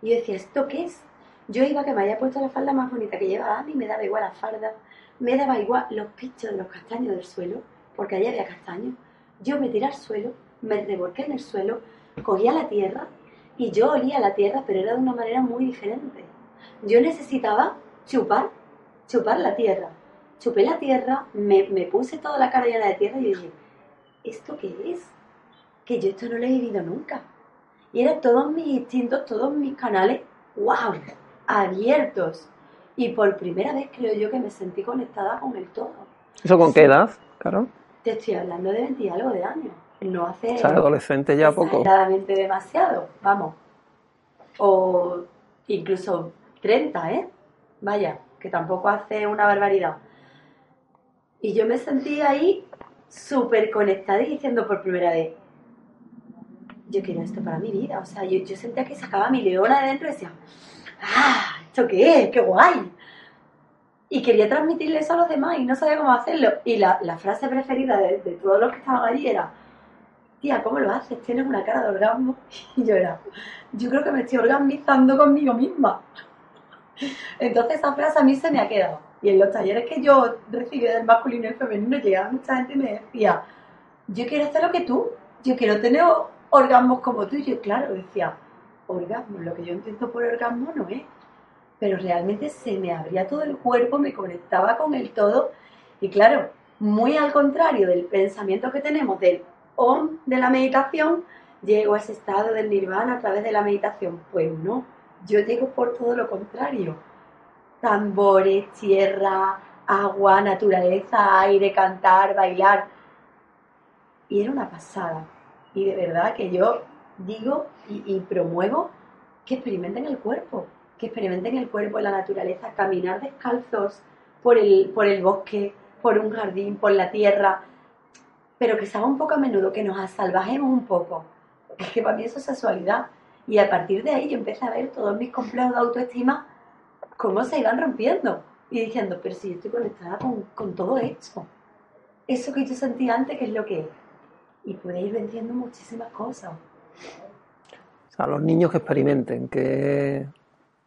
Y yo decía, ¿esto qué es? Yo iba que me haya puesto la falda más bonita que llevaba, a me daba igual la falda, me daba igual los pichos los castaños del suelo, porque allí había castaños. Yo me tiré al suelo, me revolqué en el suelo, cogía la tierra y yo olía la tierra, pero era de una manera muy diferente. Yo necesitaba chupar, chupar la tierra. Chupé la tierra, me, puse toda la cara llena de tierra y dije, ¿esto qué es? Que yo esto no lo he vivido nunca. Y eran todos mis instintos, todos mis canales, wow, abiertos. Y por primera vez creo yo que me sentí conectada con el todo. ¿Eso con qué edad, Caro? Te estoy hablando de 20 y algo de años no hace... O adolescente ya poco. demasiado, vamos. O incluso 30, ¿eh? Vaya, que tampoco hace una barbaridad. Y yo me sentí ahí súper conectada y diciendo por primera vez, yo quiero esto para mi vida. O sea, yo, yo sentía que sacaba mi leona de dentro y decía, ¡ah! ¿Esto qué es? ¡Qué guay! Y quería transmitirle eso a los demás y no sabía cómo hacerlo. Y la, frase preferida de, de todos los que estaban allí era, tía, ¿cómo lo haces? Tienes una cara de orgasmo. Y yo era, yo creo que me estoy orgasmizando conmigo misma. Entonces esa frase a mí se me ha quedado. Y en los talleres que yo recibí del masculino y el femenino llegaba mucha gente y me decía, yo quiero hacer lo que tú, yo quiero tener orgasmos como tú. Y yo, claro, decía, orgasmo, lo que yo entiendo por orgasmo no es. Pero realmente se me abría todo el cuerpo, me conectaba con el todo. Y claro, muy al contrario del pensamiento que tenemos del OM de la meditación, llego a ese estado del nirvana a través de la meditación. Pues no, yo llego por todo lo contrario. Tambores, tierra, agua, naturaleza, aire, cantar, bailar. Y era una pasada. Y de verdad que yo digo y, promuevo que experimenten el cuerpo, que experimenten el cuerpo, la naturaleza, caminar descalzos por el, por el bosque, por un jardín, por la tierra, pero que se haga un poco a menudo, que nos salvajemos un poco. Es que para mí eso es sexualidad. Y a partir de ahí yo empecé a ver todos mis complejos de autoestima cómo se iban rompiendo. Y diciendo, pero si yo estoy conectada con, todo esto. Eso que yo sentí antes, ¿qué es lo que es? Y pude ir venciendo muchísimas cosas. O sea, los niños que experimenten, que,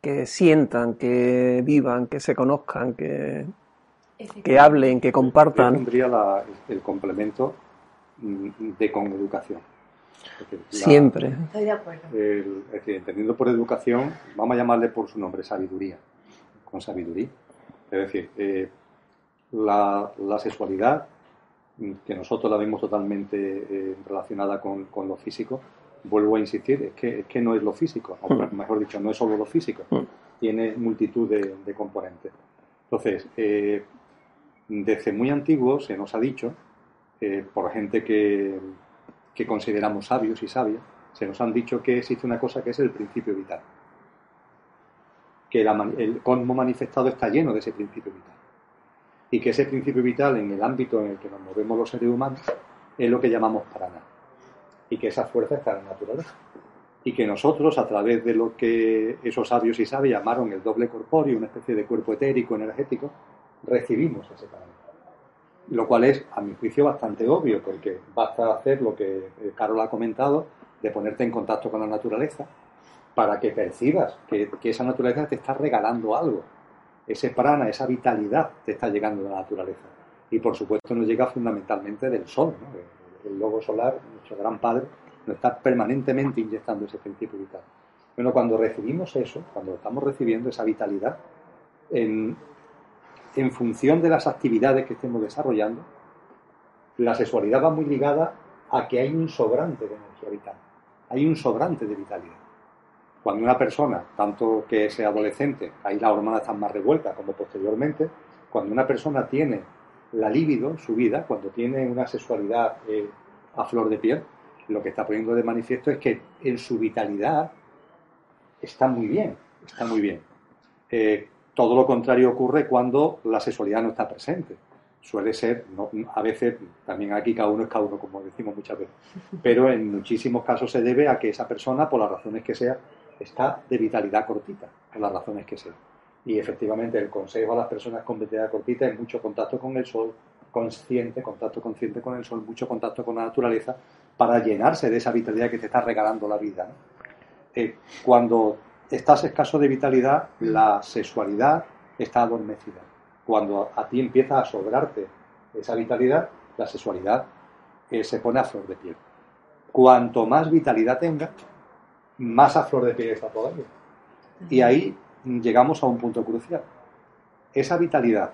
que sientan, que vivan, que se conozcan, que, que hablen, que compartan. Yo tendría el complemento mm, de con educación. Siempre. Estoy de acuerdo. es decir, entendiendo por educación, vamos a llamarle por su nombre, sabiduría. Con sabiduría. Es decir, eh, la, sexualidad, mm, que nosotros la vemos totalmente eh, relacionada con, lo físico, vuelvo a insistir, es que, es que no es lo físico, o mm. mejor dicho, no es solo lo físico, tiene multitud de, componentes. Entonces, eh, desde muy antiguo se nos ha dicho, eh, por gente que, consideramos sabios y sabias, se nos han dicho que existe una cosa que es el principio vital. Que el cosmos manifestado está lleno de ese principio vital. Y que ese principio vital, en el ámbito en el que nos movemos los seres humanos, es lo que llamamos prana. Y que esa fuerza está en la naturaleza. Y que nosotros, a través de lo que esos sabios y sabias llamaron el doble corpóreo, una especie de cuerpo etérico, energético, recibimos ese parámetro. Lo cual es, a mi juicio, bastante obvio, porque basta hacer lo que eh, Carol ha comentado, de ponerte en contacto con la naturaleza, para que percibas que, esa naturaleza te está regalando algo. Ese prana, esa vitalidad te está llegando de la naturaleza. Y por supuesto nos llega fundamentalmente del sol. El, lobo solar, nuestro gran padre, nos está permanentemente inyectando ese principio vital. Bueno, cuando recibimos eso, cuando estamos recibiendo esa vitalidad, en, en función de las actividades que estemos desarrollando, la sexualidad va muy ligada a que hay un sobrante de energía vital. hay un sobrante de vitalidad. Cuando una persona, tanto que sea adolescente, ahí las hormonas están más revueltas como posteriormente, cuando una persona tiene la libido, su vida, cuando tiene una sexualidad eh, a flor de piel, lo que está poniendo de manifiesto es que en su vitalidad está muy bien, está muy bien. Eh, todo lo contrario ocurre cuando la sexualidad no está presente. Suele ser, a veces, también aquí cada uno es cada uno, como decimos muchas veces, pero en muchísimos casos se debe a que esa persona, por las razones que sea, está de vitalidad cortita, por las razones que sea. Y efectivamente el consejo a las personas con vitalidad cortita es mucho contacto con el sol, consciente, contacto consciente con el sol, mucho contacto con la naturaleza, para llenarse de esa vitalidad que te está regalando la vida. Eh, cuando estás escaso de vitalidad, la sexualidad está adormecida. Cuando a ti empieza a sobrarte esa vitalidad, la sexualidad eh, se pone a flor de piel. Cuanto más vitalidad tenga, más a flor de piel está todavía. Y ahí llegamos a un punto crucial. Esa vitalidad,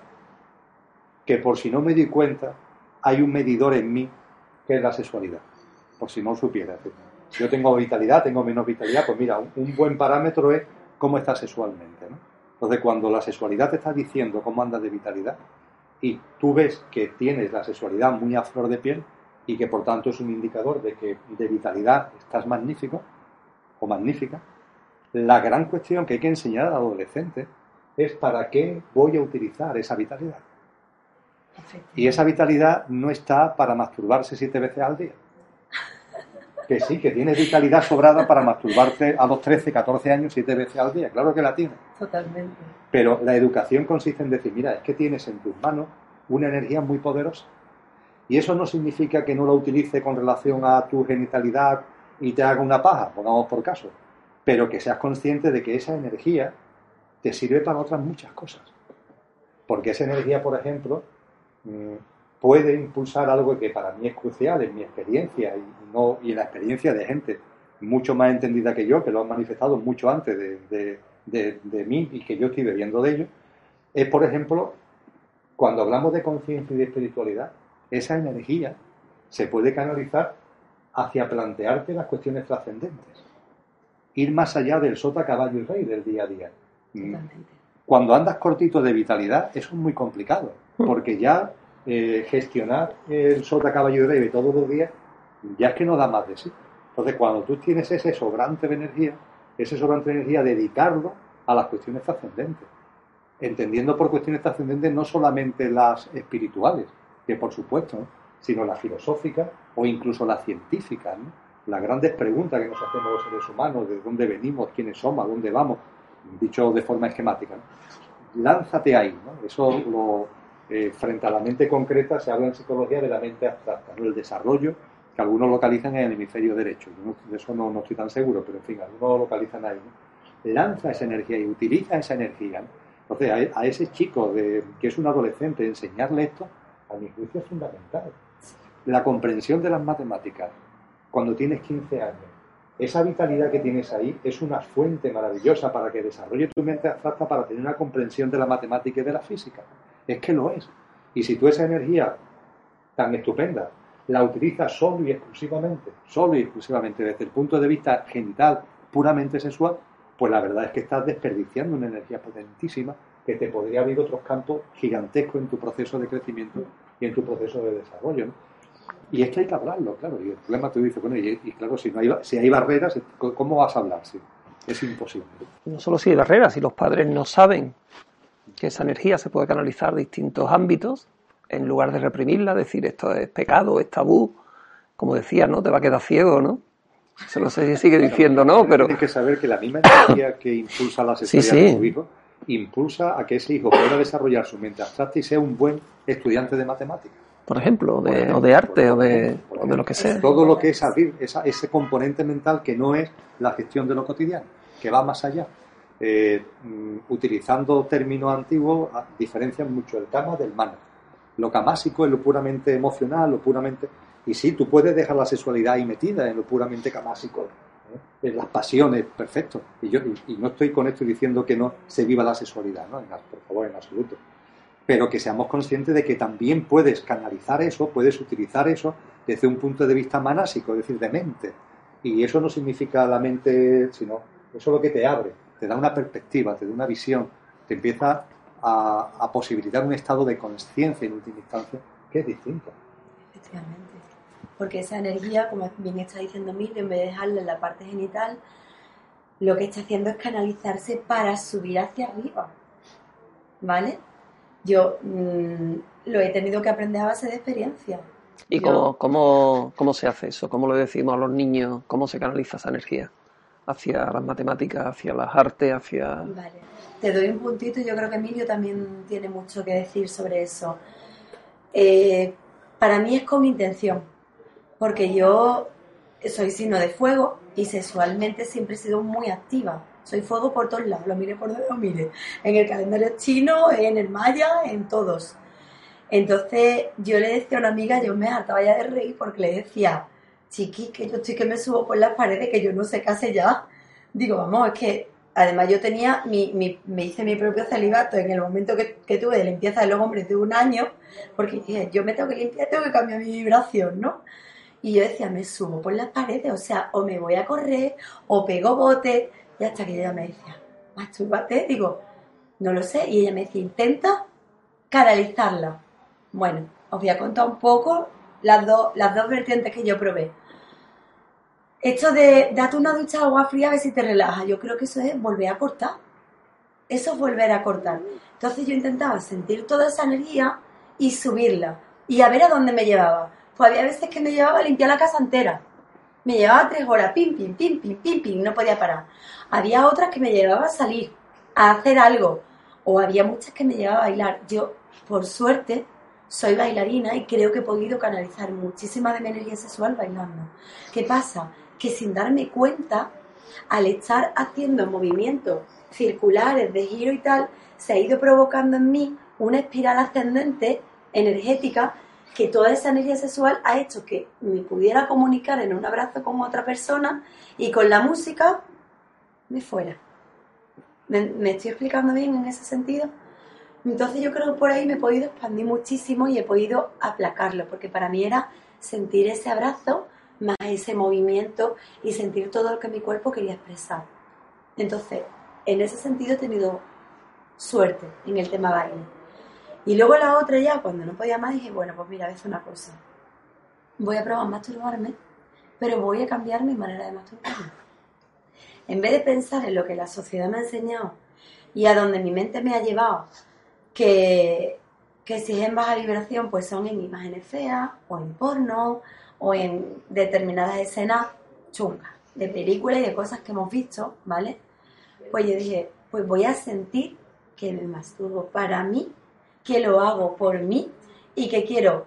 que por si no me di cuenta, hay un medidor en mí que es la sexualidad, por si no supiera. Yo tengo vitalidad, tengo menos vitalidad, pues mira, un buen parámetro es cómo estás sexualmente. Entonces, cuando la sexualidad te está diciendo cómo andas de vitalidad y tú ves que tienes la sexualidad muy a flor de piel y que por tanto es un indicador de que de vitalidad estás magnífico o magnífica, la gran cuestión que hay que enseñar al adolescente es para qué voy a utilizar esa vitalidad. Y esa vitalidad no está para masturbarse siete veces al día. Que sí, que tienes vitalidad sobrada para masturbarte a los 13, 14 años siete veces al día. Claro que la tienes. Totalmente. Pero la educación consiste en decir, mira, es que tienes en tus manos una energía muy poderosa. Y eso no significa que no la utilice con relación a tu genitalidad y te haga una paja, pongamos por caso pero que seas consciente de que esa energía te sirve para otras muchas cosas. Porque esa energía, por ejemplo, mm, puede impulsar algo que para mí es crucial en mi experiencia y, no, y en la experiencia de gente mucho más entendida que yo, que lo han manifestado mucho antes de, de mí y que yo estoy bebiendo de ello, es, por ejemplo, cuando hablamos de conciencia y de espiritualidad, esa energía se puede canalizar hacia plantearte las cuestiones trascendentes ir más allá del sota, caballo y rey del día a día. Mm. Cuando andas cortito de vitalidad, eso es muy complicado, hmm. porque ya eh, gestionar el sota, caballo y rey todos los días, ya es que no da más de sí. Entonces, cuando tú tienes ese sobrante de energía, ese sobrante de energía, dedicarlo a las cuestiones trascendentes. Entendiendo por cuestiones trascendentes no solamente las espirituales, que por supuesto, sino las filosóficas o incluso las científicas. ¿no? las grandes preguntas que nos hacemos los seres humanos, de dónde venimos, quiénes somos, a dónde vamos, dicho de forma esquemática. Lánzate ahí, ¿no? Eso lo, eh, frente a la mente concreta se habla en psicología de la mente abstracta, ¿no? el desarrollo que algunos localizan en el hemisferio derecho. de eso no, estoy tan seguro, pero en fin, algunos lo localizan ahí. Lanza esa energía y utiliza esa energía. Entonces, a, a, ese chico de, que es un adolescente, enseñarle esto, a mi juicio es fundamental. La comprensión de las matemáticas, cuando tienes 15 años. Esa vitalidad que tienes ahí es una fuente maravillosa para que desarrolle tu mente abstracta para tener una comprensión de la matemática y de la física. Es que lo es. Y si tú esa energía tan estupenda la utilizas solo y exclusivamente, solo y exclusivamente desde el punto de vista genital, puramente sexual, pues la verdad es que estás desperdiciando una energía potentísima que te podría abrir otros campos gigantescos en tu proceso de crecimiento y en tu proceso de desarrollo. Y es que hay que hablarlo, claro. Y el problema te dice, bueno, y, claro, si, no hay, si hay barreras, ¿cómo vas a hablar? es imposible. No solo si hay barreras, si los padres no saben que esa energía se puede canalizar en distintos ámbitos, en lugar de reprimirla, decir esto es pecado, es tabú, como decía, ¿no? Te va a quedar ciego, ¿no? Se lo sé, sigue diciendo, ¿no? Pero... Tienes que saber que la misma energía que impulsa la sexualidad de su hijo, impulsa a que ese hijo pueda desarrollar su mente abstracta y sea un buen estudiante de matemáticas por ejemplo, de, o de arte o de, de, lo que sea. Todo lo que es abrir esa, ese componente mental que no es la gestión de lo cotidiano, que va más allá. Eh, mm, utilizando términos antiguos, ah, diferencian mucho el kama del mana. Lo kamásico es lo puramente emocional, lo puramente. Y sí, tú puedes dejar la sexualidad ahí metida en lo puramente kamásico, ¿eh? en las pasiones, perfecto. Y yo y, no estoy con esto diciendo que no se viva la sexualidad, ¿no? por favor, en absoluto pero que seamos conscientes de que también puedes canalizar eso, puedes utilizar eso desde un punto de vista manásico, es decir, de mente. Y eso no significa la mente, sino eso es lo que te abre, te da una perspectiva, te da una visión, te empieza a, a posibilitar un estado de conciencia en última instancia que es distinto. Efectivamente. Porque esa energía, como bien está diciendo Emilio, en vez de dejarla en la parte genital, lo que está haciendo es canalizarse para subir hacia arriba. ¿Vale? Yo mm, lo he tenido que aprender a base de experiencia. ¿Y Yo- cómo, cómo, cómo se hace eso? ¿Cómo le decimos a los niños? ¿Cómo se canaliza esa energía? Hacia las matemáticas, hacia las artes, hacia... Vale, te doy un puntito yo creo que Emilio también tiene mucho que decir sobre eso. Eh, para mí es con intención, porque yo soy signo de fuego y sexualmente siempre he sido muy activa. Soy fuego por todos lados, lo mire por donde lo mire. En el calendario chino, en el maya, en todos. Entonces yo le decía a una amiga, yo me hartaba ya de reír porque le decía, chiqui, que yo estoy que me subo por las paredes, que yo no sé qué hace ya. Digo, vamos, es que además yo tenía, mi, mi- me hice mi propio celibato en el momento que, que tuve de limpieza de los hombres de un año, porque dije, yo me tengo que limpiar, tengo que cambiar mi vibración, ¿no? Y yo decía, me subo por las paredes, o sea, o me voy a correr, o pego bote, y hasta que ella me decía, mastúrbate, digo, no lo sé, y ella me decía, intenta canalizarla. Bueno, os voy a contar un poco las, dos las dos vertientes que yo probé. Esto de date una ducha de agua fría a ver si te relaja, yo creo que eso es volver a cortar. Eso es volver a cortar. Entonces yo intentaba sentir toda esa energía y subirla y a ver a dónde me llevaba. Pues había veces que me llevaba a limpiar la casa entera. Me llevaba tres horas, pim, pim, pim, pim, pim, pim, no podía parar. Había otras que me llevaba a salir, a hacer algo. O había muchas que me llevaba a bailar. Yo, por suerte, soy bailarina y creo que he podido canalizar muchísima de mi energía sexual bailando. ¿Qué pasa? Que sin darme cuenta, al estar haciendo movimientos circulares de giro y tal, se ha ido provocando en mí una espiral ascendente energética que toda esa energía sexual ha hecho que me pudiera comunicar en un abrazo con otra persona y con la música me fuera. ¿Me, me estoy explicando bien en ese sentido? Entonces yo creo que por ahí me he podido expandir muchísimo y he podido aplacarlo, porque para mí era sentir ese abrazo más ese movimiento y sentir todo lo que mi cuerpo quería expresar. Entonces, en ese sentido he tenido suerte en el tema baile. Y luego la otra ya, cuando no podía más, dije, bueno, pues mira, a hacer una cosa. Voy a probar masturbarme, pero voy a cambiar mi manera de masturbarme. En vez de pensar en lo que la sociedad me ha enseñado y a donde mi mente me ha llevado, que, que si es en baja vibración, pues son en imágenes feas, o en porno, o en determinadas escenas chungas, de películas y de cosas que hemos visto, ¿vale? Pues yo dije, pues voy a sentir que me masturbo para mí, que lo hago por mí y que quiero,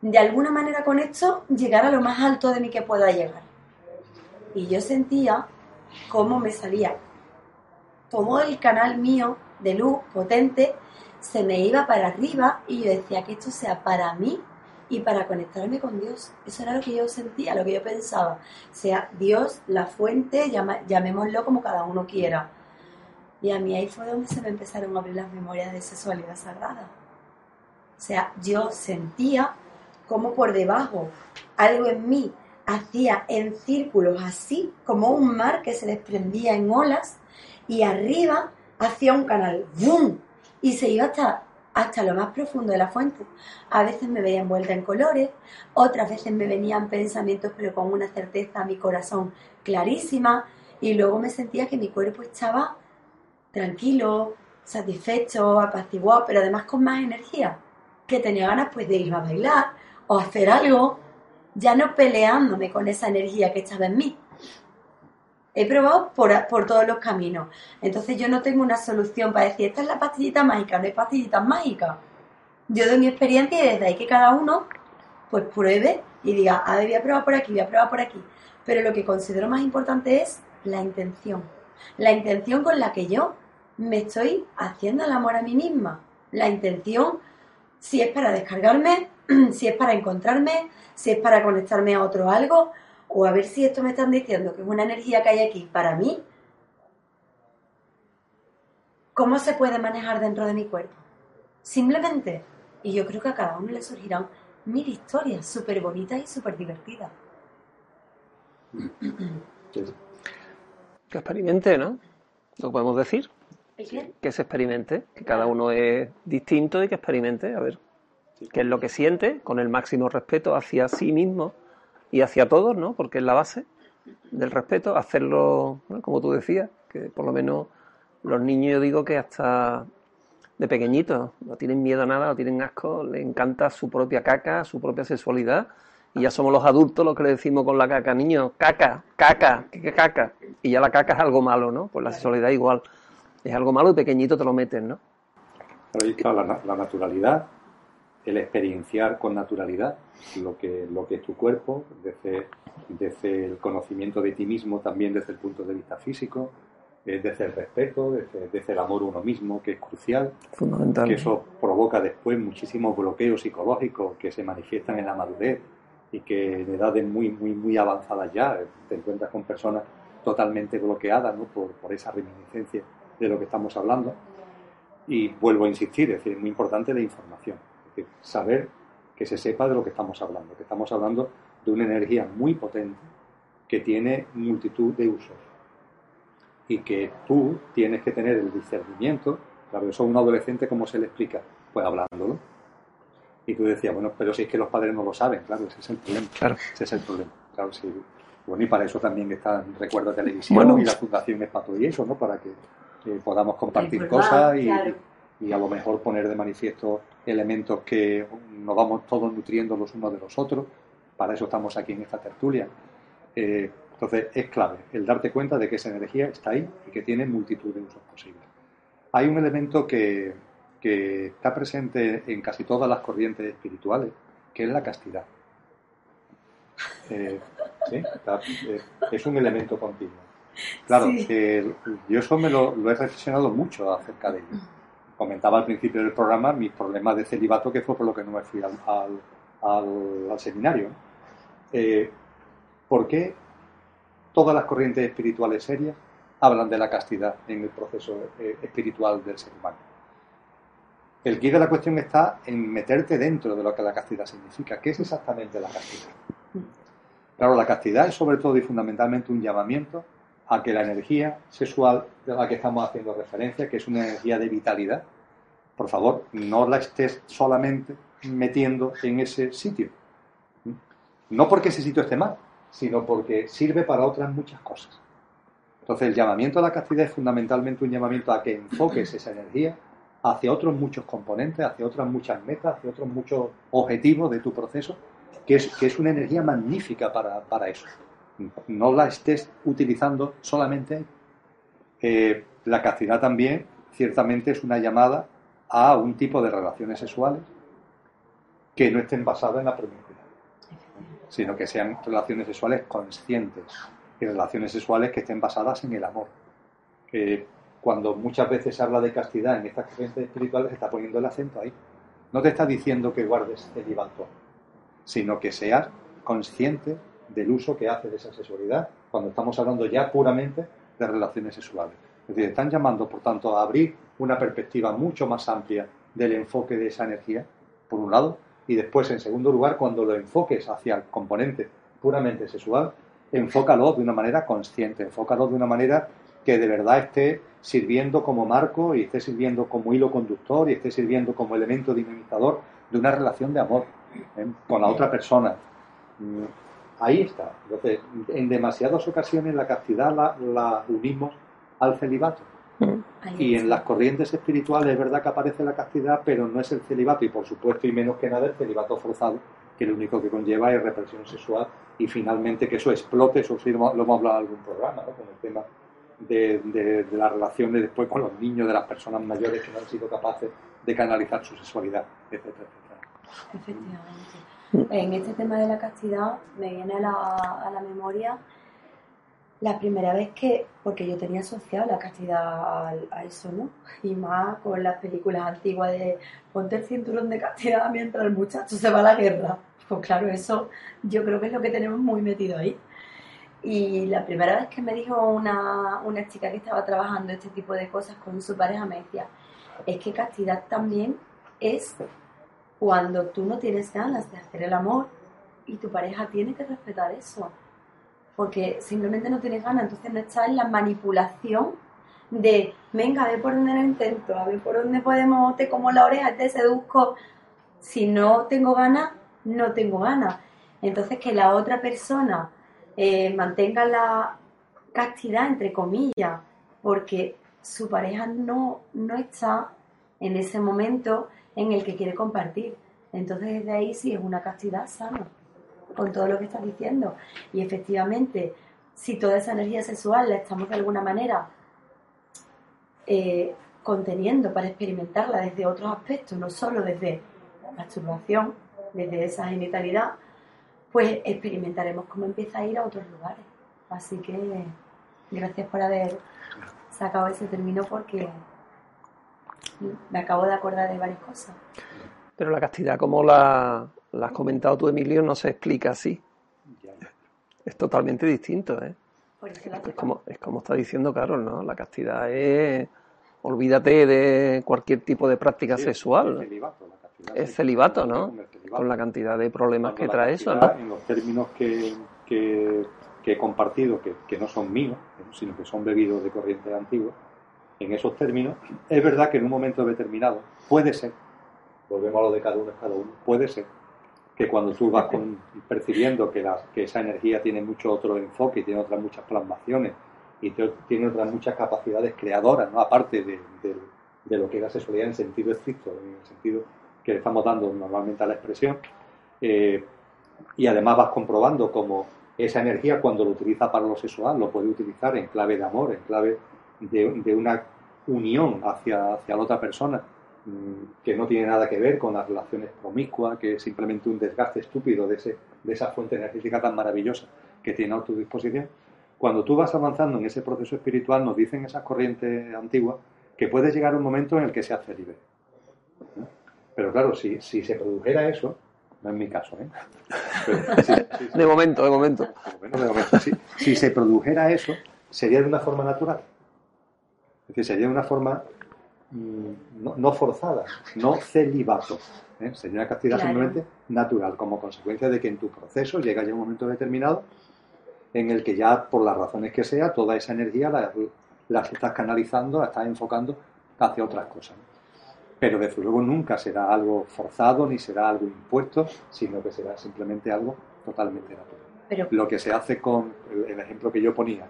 de alguna manera con esto, llegar a lo más alto de mí que pueda llegar. Y yo sentía cómo me salía todo el canal mío de luz potente, se me iba para arriba y yo decía que esto sea para mí y para conectarme con Dios. Eso era lo que yo sentía, lo que yo pensaba. Sea Dios, la fuente, llamémoslo como cada uno quiera. Y a mí ahí fue donde se me empezaron a abrir las memorias de sexualidad sagrada. O sea, yo sentía como por debajo algo en mí hacía en círculos así, como un mar que se desprendía en olas, y arriba hacía un canal, ¡bum! Y se iba hasta, hasta lo más profundo de la fuente. A veces me veía envuelta en colores, otras veces me venían pensamientos, pero con una certeza a mi corazón clarísima, y luego me sentía que mi cuerpo estaba tranquilo, satisfecho, apaciguado, pero además con más energía, que tenía ganas pues de ir a bailar o hacer algo, ya no peleándome con esa energía que estaba en mí. He probado por, por todos los caminos. Entonces yo no tengo una solución para decir, esta es la pastillita mágica, no hay pastillitas mágicas. Yo doy mi experiencia y desde ahí que cada uno pues pruebe y diga, a ver, voy a probar por aquí, voy a probar por aquí. Pero lo que considero más importante es la intención. La intención con la que yo me estoy haciendo el amor a mí misma. La intención, si es para descargarme, si es para encontrarme, si es para conectarme a otro algo, o a ver si esto me están diciendo que es una energía que hay aquí para mí. ¿Cómo se puede manejar dentro de mi cuerpo? Simplemente, y yo creo que a cada uno le surgirán mil historias súper bonitas y súper divertidas. Que experimente, ¿no? Lo podemos decir. Que se experimente, que cada uno es distinto y que experimente, a ver qué es lo que siente, con el máximo respeto hacia sí mismo y hacia todos, ¿no? Porque es la base del respeto, hacerlo, como tú decías, que por lo menos los niños, yo digo que hasta de pequeñitos no tienen miedo a nada, no tienen asco, les encanta su propia caca, su propia sexualidad, y ya somos los adultos los que le decimos con la caca, niños, caca, caca, ¿qué caca? Y ya la caca es algo malo, ¿no? Pues la sexualidad igual, es algo malo y pequeñito te lo meten, ¿no? la, la naturalidad el experienciar con naturalidad lo que, lo que es tu cuerpo, desde, desde el conocimiento de ti mismo, también desde el punto de vista físico, eh, desde el respeto, desde, el amor a uno mismo, que es crucial. Fundamental. Que eso provoca después muchísimos bloqueos psicológicos que se manifiestan en la madurez y que en edades muy, muy, muy avanzadas ya te encuentras con personas totalmente bloqueadas ¿no? por, por esa reminiscencia de lo que estamos hablando. Y vuelvo a insistir, es decir, es muy importante la información saber que se sepa de lo que estamos hablando, que estamos hablando de una energía muy potente que tiene multitud de usos y que tú tienes que tener el discernimiento. Claro, eso a un adolescente, ¿cómo se le explica? Pues hablándolo. Y tú decías, bueno, pero si es que los padres no lo saben, claro, ese es el problema. Claro. Ese es el problema. Claro, sí. Bueno, y para eso también está Recuerda Televisión y la Fundación Espato y eso, ¿no? Para que podamos compartir cosas y, y a lo mejor poner de manifiesto elementos que nos vamos todos nutriendo los unos de los otros. Para eso estamos aquí en esta tertulia. Eh, entonces es clave el darte cuenta de que esa energía está ahí y que tiene multitud de usos posibles. Hay un elemento que, que está presente en casi todas las corrientes espirituales, que es la castidad. Eh, ¿sí? Eh, es un elemento continuo. Claro, yo eso me lo, lo, he reflexionado mucho acerca de ello comentaba al principio del programa mis problemas de celibato, que fue por lo que no me fui al, al, seminario. Eh, ¿Por qué todas las corrientes espirituales serias hablan de la castidad en el proceso eh, espiritual del ser humano? El guía de la cuestión está en meterte dentro de lo que la castidad significa. ¿Qué es exactamente la castidad? Claro, la castidad es sobre todo y fundamentalmente un llamamiento a que la energía sexual de la que estamos haciendo referencia, que es una energía de vitalidad, por favor, no la estés solamente metiendo en ese sitio. No porque ese sitio esté mal, sino porque sirve para otras muchas cosas. Entonces, el llamamiento a la castidad es fundamentalmente un llamamiento a que enfoques esa energía hacia otros muchos componentes, hacia otras muchas metas, hacia otros muchos objetivos de tu proceso, que es, que es una energía magnífica para, para eso no la estés utilizando solamente. Eh, la castidad también, ciertamente, es una llamada a un tipo de relaciones sexuales que no estén basadas en la promiscuidad, sino que sean relaciones sexuales conscientes y relaciones sexuales que estén basadas en el amor. cuando muchas veces se habla de castidad en estas creencias espirituales, se está poniendo el acento ahí. No te está diciendo que guardes el celibato, sino que seas consciente del uso que hace de esa sexualidad, cuando estamos hablando ya puramente de relaciones sexuales. Es decir, están llamando, por tanto, a abrir una perspectiva mucho más amplia del enfoque de esa energía, por un lado, y después, en segundo lugar, cuando lo enfoques hacia el componente puramente sexual, enfócalo de una manera consciente, enfócalo de una manera que de verdad esté sirviendo como marco y esté sirviendo como hilo conductor y esté sirviendo como elemento dinamizador de una relación de amor ¿eh? con la otra persona. Mm, Ahí está. Entonces, en demasiadas ocasiones la castidad la, unimos al celibato. Y en las corrientes espirituales es verdad que aparece la castidad, pero no es el celibato, y por supuesto, y menos que nada, el celibato forzado, que lo único que conlleva es represión sexual y finalmente que eso explote, eso sí lo, hemos hablado en algún programa, con el tema de, de, de, las relaciones después con los niños, de las personas mayores que no han sido capaces de canalizar su sexualidad, etcétera, etcétera. Efectivamente. En este tema de la castidad me viene a la, memoria la primera vez que, porque yo tenía asociado la castidad a, eso, ¿no? Y más con las películas antiguas de ponte el cinturón de castidad mientras el muchacho se va a la guerra. Pues claro, eso yo creo que es lo que tenemos muy metido ahí. Y la primera vez que me dijo una, una chica que estaba trabajando este tipo de cosas con su pareja, me decía, es que castidad también es cuando tú no tienes ganas de hacer el amor y tu pareja tiene que respetar eso. porque simplemente no tienes ganas, entonces no estás en la manipulación de, venga, a ver por dónde lo intento, a ver por dónde podemos, te como la oreja, te seduzco. Si no tengo ganas, no tengo ganas. Entonces que la otra persona eh, mantenga la castidad, entre comillas, porque su pareja no, no está en ese momento en el que quiere compartir. Entonces desde ahí sí es una castidad sana, con todo lo que estás diciendo. Y efectivamente, si toda esa energía sexual la estamos de alguna manera eh, conteniendo para experimentarla desde otros aspectos, no solo desde la masturbación, desde esa genitalidad, pues experimentaremos cómo empieza a ir a otros lugares. Así que gracias por haber sacado ese término porque me acabo de acordar de varias cosas. Pero la castidad, como la, has comentado tú, Emilio, no se explica así. Es totalmente distinto, ¿eh? Es como, es como está diciendo Carol, ¿no? La castidad es... Olvídate de cualquier tipo de práctica sexual. Es celibato, es celibato, ¿no? Con la cantidad de problemas que trae eso, ¿no? En los términos que, que, he compartido, que, que, no son míos, sino que son bebidos de corriente antigua, en esos términos, es verdad que en un momento determinado puede ser, volvemos a lo de cada uno cada uno, puede ser que cuando tú vas percibiendo que, la, que esa energía tiene mucho otro enfoque, y tiene otras muchas plasmaciones y tiene otras muchas capacidades creadoras, ¿no? aparte de, de, lo que es la sexualidad en sentido estricto, en el sentido que le estamos dando normalmente a la expresión, eh, y además vas comprobando cómo esa energía cuando lo utiliza para lo sexual lo puede utilizar en clave de amor, en clave de, una unión hacia, hacia la otra persona mm, que no tiene nada que ver con las relaciones promiscuas, que es simplemente un desgaste estúpido de, ese, de esa fuente energética tan maravillosa que tiene a tu disposición. Cuando tú vas avanzando en ese proceso espiritual, nos dicen esas corrientes antiguas que puedes llegar un momento en el que se hace libre. Pero claro, si, si se produjera eso, no es mi caso, ¿eh? de momento, de momento. de momento si se produjera eso, sería de una forma natural. Es decir, sería una forma mm, no, forzada, no celibato. ¿eh? Sería una castidad simplemente natural, como consecuencia de que en tu proceso llega ya un momento determinado en el que ya, por las razones que sea, toda esa energía la, estás canalizando, la estás enfocando hacia otras cosas. Pero desde luego nunca será algo forzado ni será algo impuesto, sino que será simplemente algo totalmente natural. Lo que se hace con el ejemplo que yo ponía,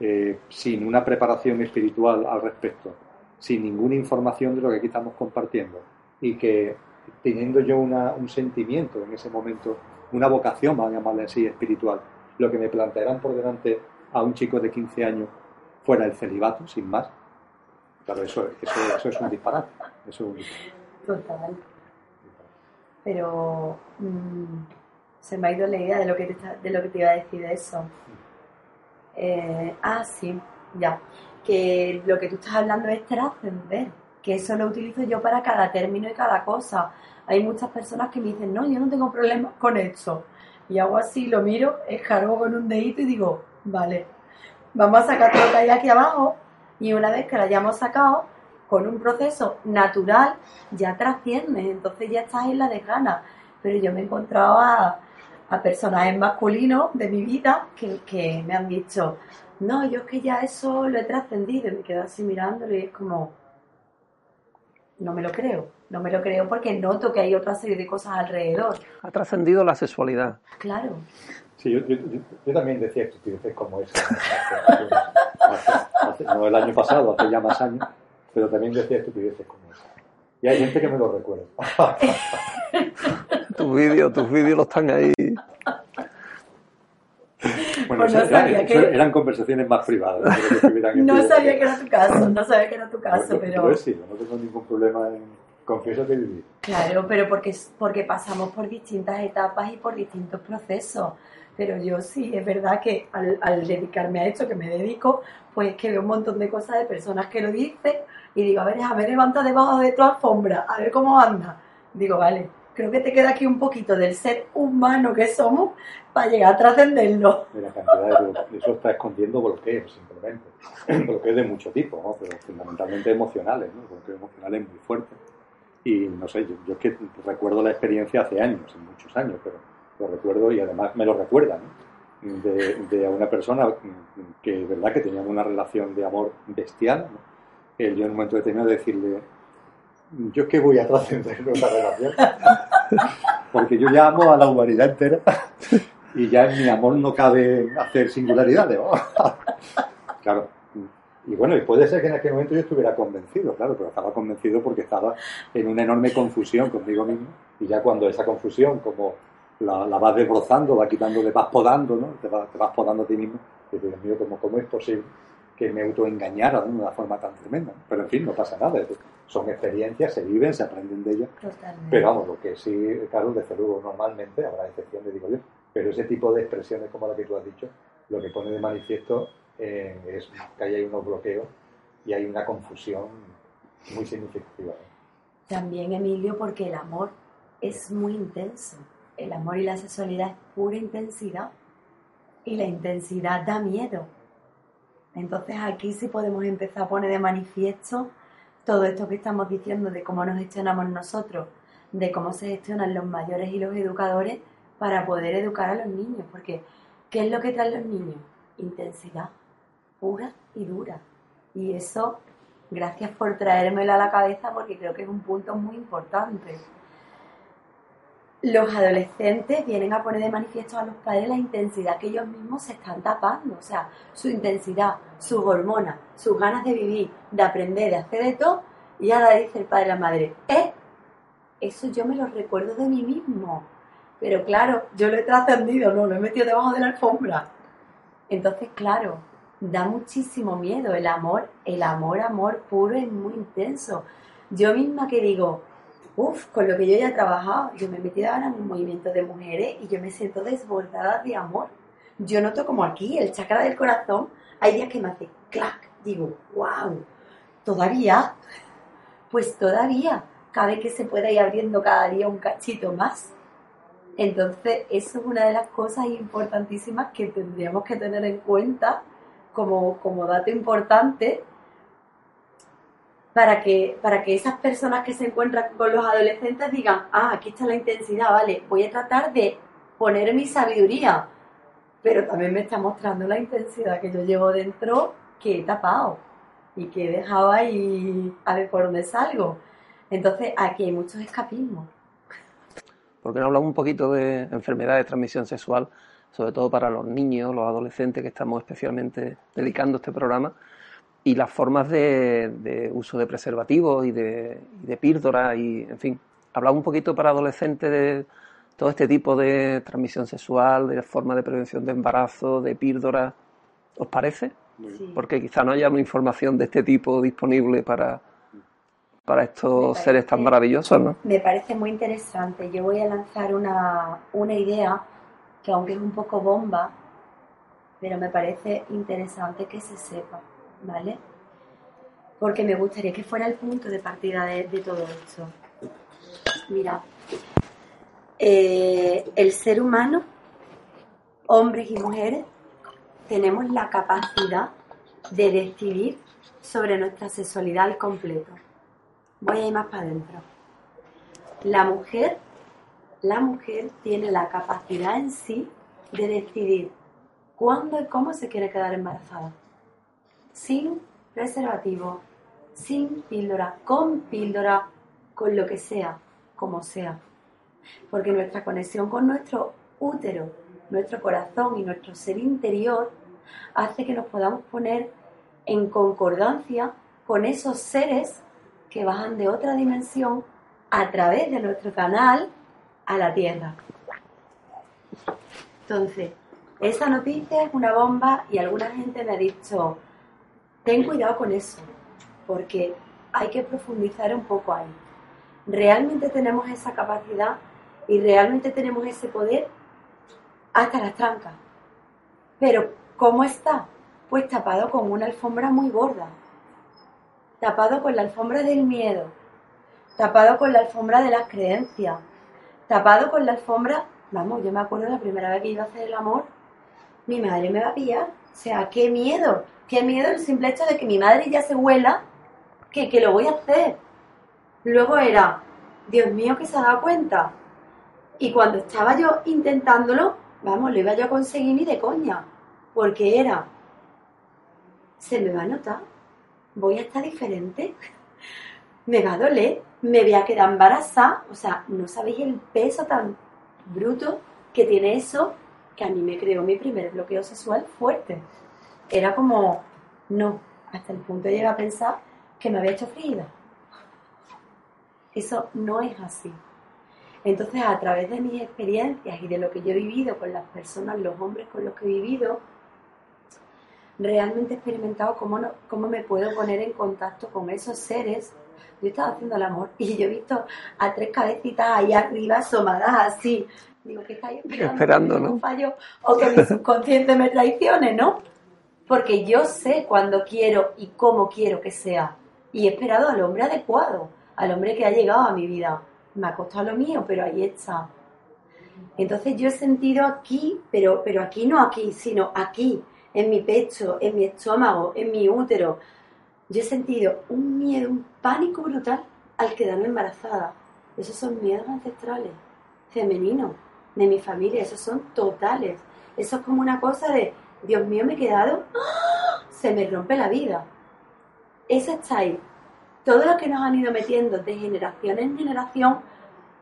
eh, sin una preparación espiritual al respecto, sin ninguna información de lo que aquí estamos compartiendo y que teniendo yo un sentimiento en ese momento, una vocación, vamos a llamarle así, espiritual, lo que me plantearán por delante a un chico de 15 años fuera el celibato, sin más, claro, eso, eso, es un disparate. Eso Total. Pero mm, se me ha ido la idea de lo que te, de lo que te iba a decir de eso. Eh, ah, sí, ya. Que lo que tú estás hablando es trascender, que eso lo utilizo yo para cada término y cada cosa. Hay muchas personas que me dicen, no, yo no tengo problemas con esto. Y hago así, lo miro, escargo con un dedito y digo, vale, vamos a sacar todo lo que hay aquí abajo. Y una vez que lo hayamos sacado, con un proceso natural, ya trasciendes, entonces ya estás en la desgana. Pero yo me he encontrado a, a personajes masculinos de mi vida que, me han dicho, no, yo es que ya eso lo he trascendido y me quedo así mirándolo y es como, no me lo creo, no me lo creo porque noto que hay otra serie de cosas alrededor. Ha trascendido la sexualidad. Claro. Sí, yo, yo, también decía estupideces como esa. no el año pasado, hace ya más años, pero también decía estupideces como esa. Y hay gente que me lo recuerda. tus vídeos, tus vídeos los están ahí. Bueno, pues eran, conversaciones más privadas. no sabía que era tu caso, no sabía que era tu caso, pero... Pues sí, no tengo ningún problema en... Confieso que viví. Claro, pero porque, porque pasamos por distintas etapas y por distintos procesos. Pero yo sí, es verdad que al, al dedicarme a esto, que me dedico, pues que veo un montón de cosas de personas que lo dicen y digo, a ver, a ver, levanta debajo de tu alfombra, a ver cómo anda. Digo, vale, creo que te queda aquí un poquito del ser humano que somos para llegar a trascenderlo. la cantidad de, eso está escondiendo bloqueos, simplemente. bloqueos de mucho tipo, ¿no? pero fundamentalmente emocionales, ¿no? bloqueos emocionales muy fuertes. Y no sé, yo, yo, es que recuerdo la experiencia hace años, muchos años, pero lo recuerdo y además me lo recuerda. ¿no? de, de una persona que, verdad, que teníamos una relación de amor bestial. yo en un momento determinado decirle, yo es que voy a trascender nuestra relación, porque yo ya amo a la humanidad entera y ya en mi amor no cabe hacer singularidades. claro. Y bueno, y puede ser que en aquel momento yo estuviera convencido, claro, pero estaba convencido porque estaba en una enorme confusión conmigo mismo. Y ya cuando esa confusión, como la, vas desbrozando, va quitando, le vas podando, ¿no? Te, vas, te vas podando a ti mismo. Y Dios mío, ¿cómo, ¿cómo es posible que me autoengañara de una forma tan tremenda? Pero en fin, no pasa nada. Son experiencias, se viven, se aprenden de ellas. Pero vamos, lo que sí, claro, desde luego, normalmente, habrá excepciones, digo yo, pero ese tipo de expresiones como la que tú has dicho, lo que pone de manifiesto eh, es que hay unos bloqueos y hay una confusión muy significativa. También, Emilio, porque el amor es muy intenso. El amor y la sexualidad es pura intensidad y la intensidad da miedo. Entonces aquí sí podemos empezar a poner de manifiesto todo esto que estamos diciendo de cómo nos gestionamos nosotros, de cómo se gestionan los mayores y los educadores para poder educar a los niños, porque ¿qué es lo que traen los niños? Intensidad pura y dura. Y eso, gracias por traérmelo a la cabeza porque creo que es un punto muy importante. Los adolescentes vienen a poner de manifiesto a los padres la intensidad que ellos mismos se están tapando, o sea, su intensidad, sus hormonas, sus ganas de vivir, de aprender, de hacer de todo, y ahora dice el padre a la madre, ¿eh? Eso yo me lo recuerdo de mí mismo pero claro, yo lo he trascendido, no, lo he metido debajo de la alfombra. Entonces, claro, da muchísimo miedo. El amor, el amor, amor puro es muy intenso. Yo misma que digo, con lo que yo ya he trabajado, yo me he metido ahora en un movimiento de mujeres y yo me siento desbordada de amor. Yo noto como aquí, el chakra del corazón, hay días que me hace clac, digo, wow, todavía, pues todavía, cabe que se pueda ir abriendo cada día un cachito más. Entonces, eso es una de las cosas importantísimas que tendríamos que tener en cuenta como, como dato importante para que, para que esas personas que se encuentran con los adolescentes digan, ah, aquí está la intensidad, vale, voy a tratar de poner mi sabiduría, pero también me está mostrando la intensidad que yo llevo dentro que he tapado y que he dejado ahí a ver por dónde salgo. Entonces, aquí hay muchos escapismos. ¿Por qué no hablamos un poquito de enfermedades de transmisión sexual, sobre todo para los niños, los adolescentes que estamos especialmente dedicando este programa? Y las formas de, uso de preservativos y de, y píldoras y, en fin, hablamos un poquito para adolescentes de todo este tipo de transmisión sexual, de formas de prevención de embarazo, de píldoras. ¿Os parece? Porque quizá no haya una información de este tipo disponible para, para estos seres tan maravillosos, ¿no? Me parece muy interesante. Yo voy a lanzar una, una idea que aunque es un poco bomba, pero me parece interesante que se sepa, ¿vale? Porque me gustaría que fuera el punto de partida de, todo esto. Mira, eh, el ser humano, hombres y mujeres, tenemos la capacidad de decidir sobre nuestra sexualidad al completo voy a ir más para adentro. La mujer, la mujer tiene la capacidad en sí de decidir cuándo y cómo se quiere quedar embarazada. Sin preservativo, sin píldora, con píldora, con lo que sea, como sea. Porque nuestra conexión con nuestro útero, nuestro corazón y nuestro ser interior hace que nos podamos poner en concordancia con esos seres que bajan de otra dimensión a través de nuestro canal a la Tierra. Entonces, esa noticia es una bomba y alguna gente me ha dicho, ten cuidado con eso, porque hay que profundizar un poco ahí. ¿Realmente tenemos esa capacidad y realmente tenemos ese poder? Hasta las trancas. Pero, ¿cómo está? Pues tapado con una alfombra muy gorda tapado con la alfombra del miedo, tapado con la alfombra de las creencias, tapado con la alfombra, vamos, yo me acuerdo la primera vez que iba a hacer el amor, mi madre me va a pillar, sea, qué miedo, qué miedo el simple hecho de que mi madre ya se huela que, que lo voy a hacer. Luego era, Dios mío, que se ha dado cuenta. Y cuando estaba yo intentándolo, vamos, lo iba yo a conseguir ni de coña, porque era, se me va a notar, voy a estar diferente, me va a doler, me voy a quedar embarazada, o sea, no sabéis el peso tan bruto que tiene eso, que a mí me creó mi primer bloqueo sexual fuerte. Era como, no, hasta el punto de llegar a pensar que me había hecho frígida. Eso no es así. Entonces, a través de mis experiencias y de lo que yo he vivido con las personas, los hombres con los que he vivido, realmente he experimentado cómo, no, cómo me puedo poner en contacto con esos seres. Yo estaba haciendo el amor y yo he visto a tres cabecitas ahí arriba asomadas así. Digo, ¿qué estáis esperando? Esperando, ¿Que ¿no? un fallo o que mi subconsciente me traicione, ¿no? Porque yo sé cuándo quiero y cómo quiero que sea. Y he esperado al hombre adecuado, al hombre que ha llegado a mi vida. Me ha costado lo mío, pero ahí está. Entonces yo he sentido aquí, pero, pero aquí no aquí, sino aquí, en mi pecho, en mi estómago, en mi útero. Yo he sentido un miedo, un pánico brutal al quedarme embarazada. Esos son miedos ancestrales, femeninos, de mi familia, esos son totales. Eso es como una cosa de, Dios mío, me he quedado, ¡ah! se me rompe la vida. Eso está ahí. Todo lo que nos han ido metiendo de generación en generación,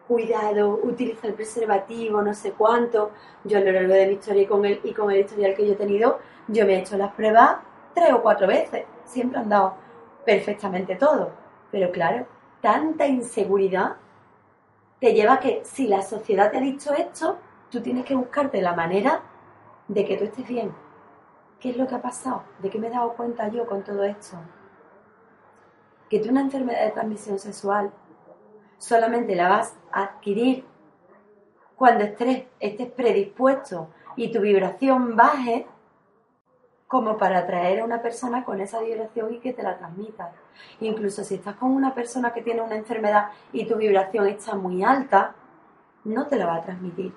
cuidado, utiliza el preservativo, no sé cuánto. Yo a lo largo de mi historia y con el, y con el historial que yo he tenido, yo me he hecho las pruebas tres o cuatro veces. Siempre han dado perfectamente todo. Pero claro, tanta inseguridad te lleva a que si la sociedad te ha dicho esto, tú tienes que buscarte la manera de que tú estés bien. ¿Qué es lo que ha pasado? ¿De qué me he dado cuenta yo con todo esto? Que tú una enfermedad de transmisión sexual solamente la vas a adquirir cuando estés, estés predispuesto y tu vibración baje como para atraer a una persona con esa vibración y que te la transmita. Incluso si estás con una persona que tiene una enfermedad y tu vibración está muy alta, no te la va a transmitir.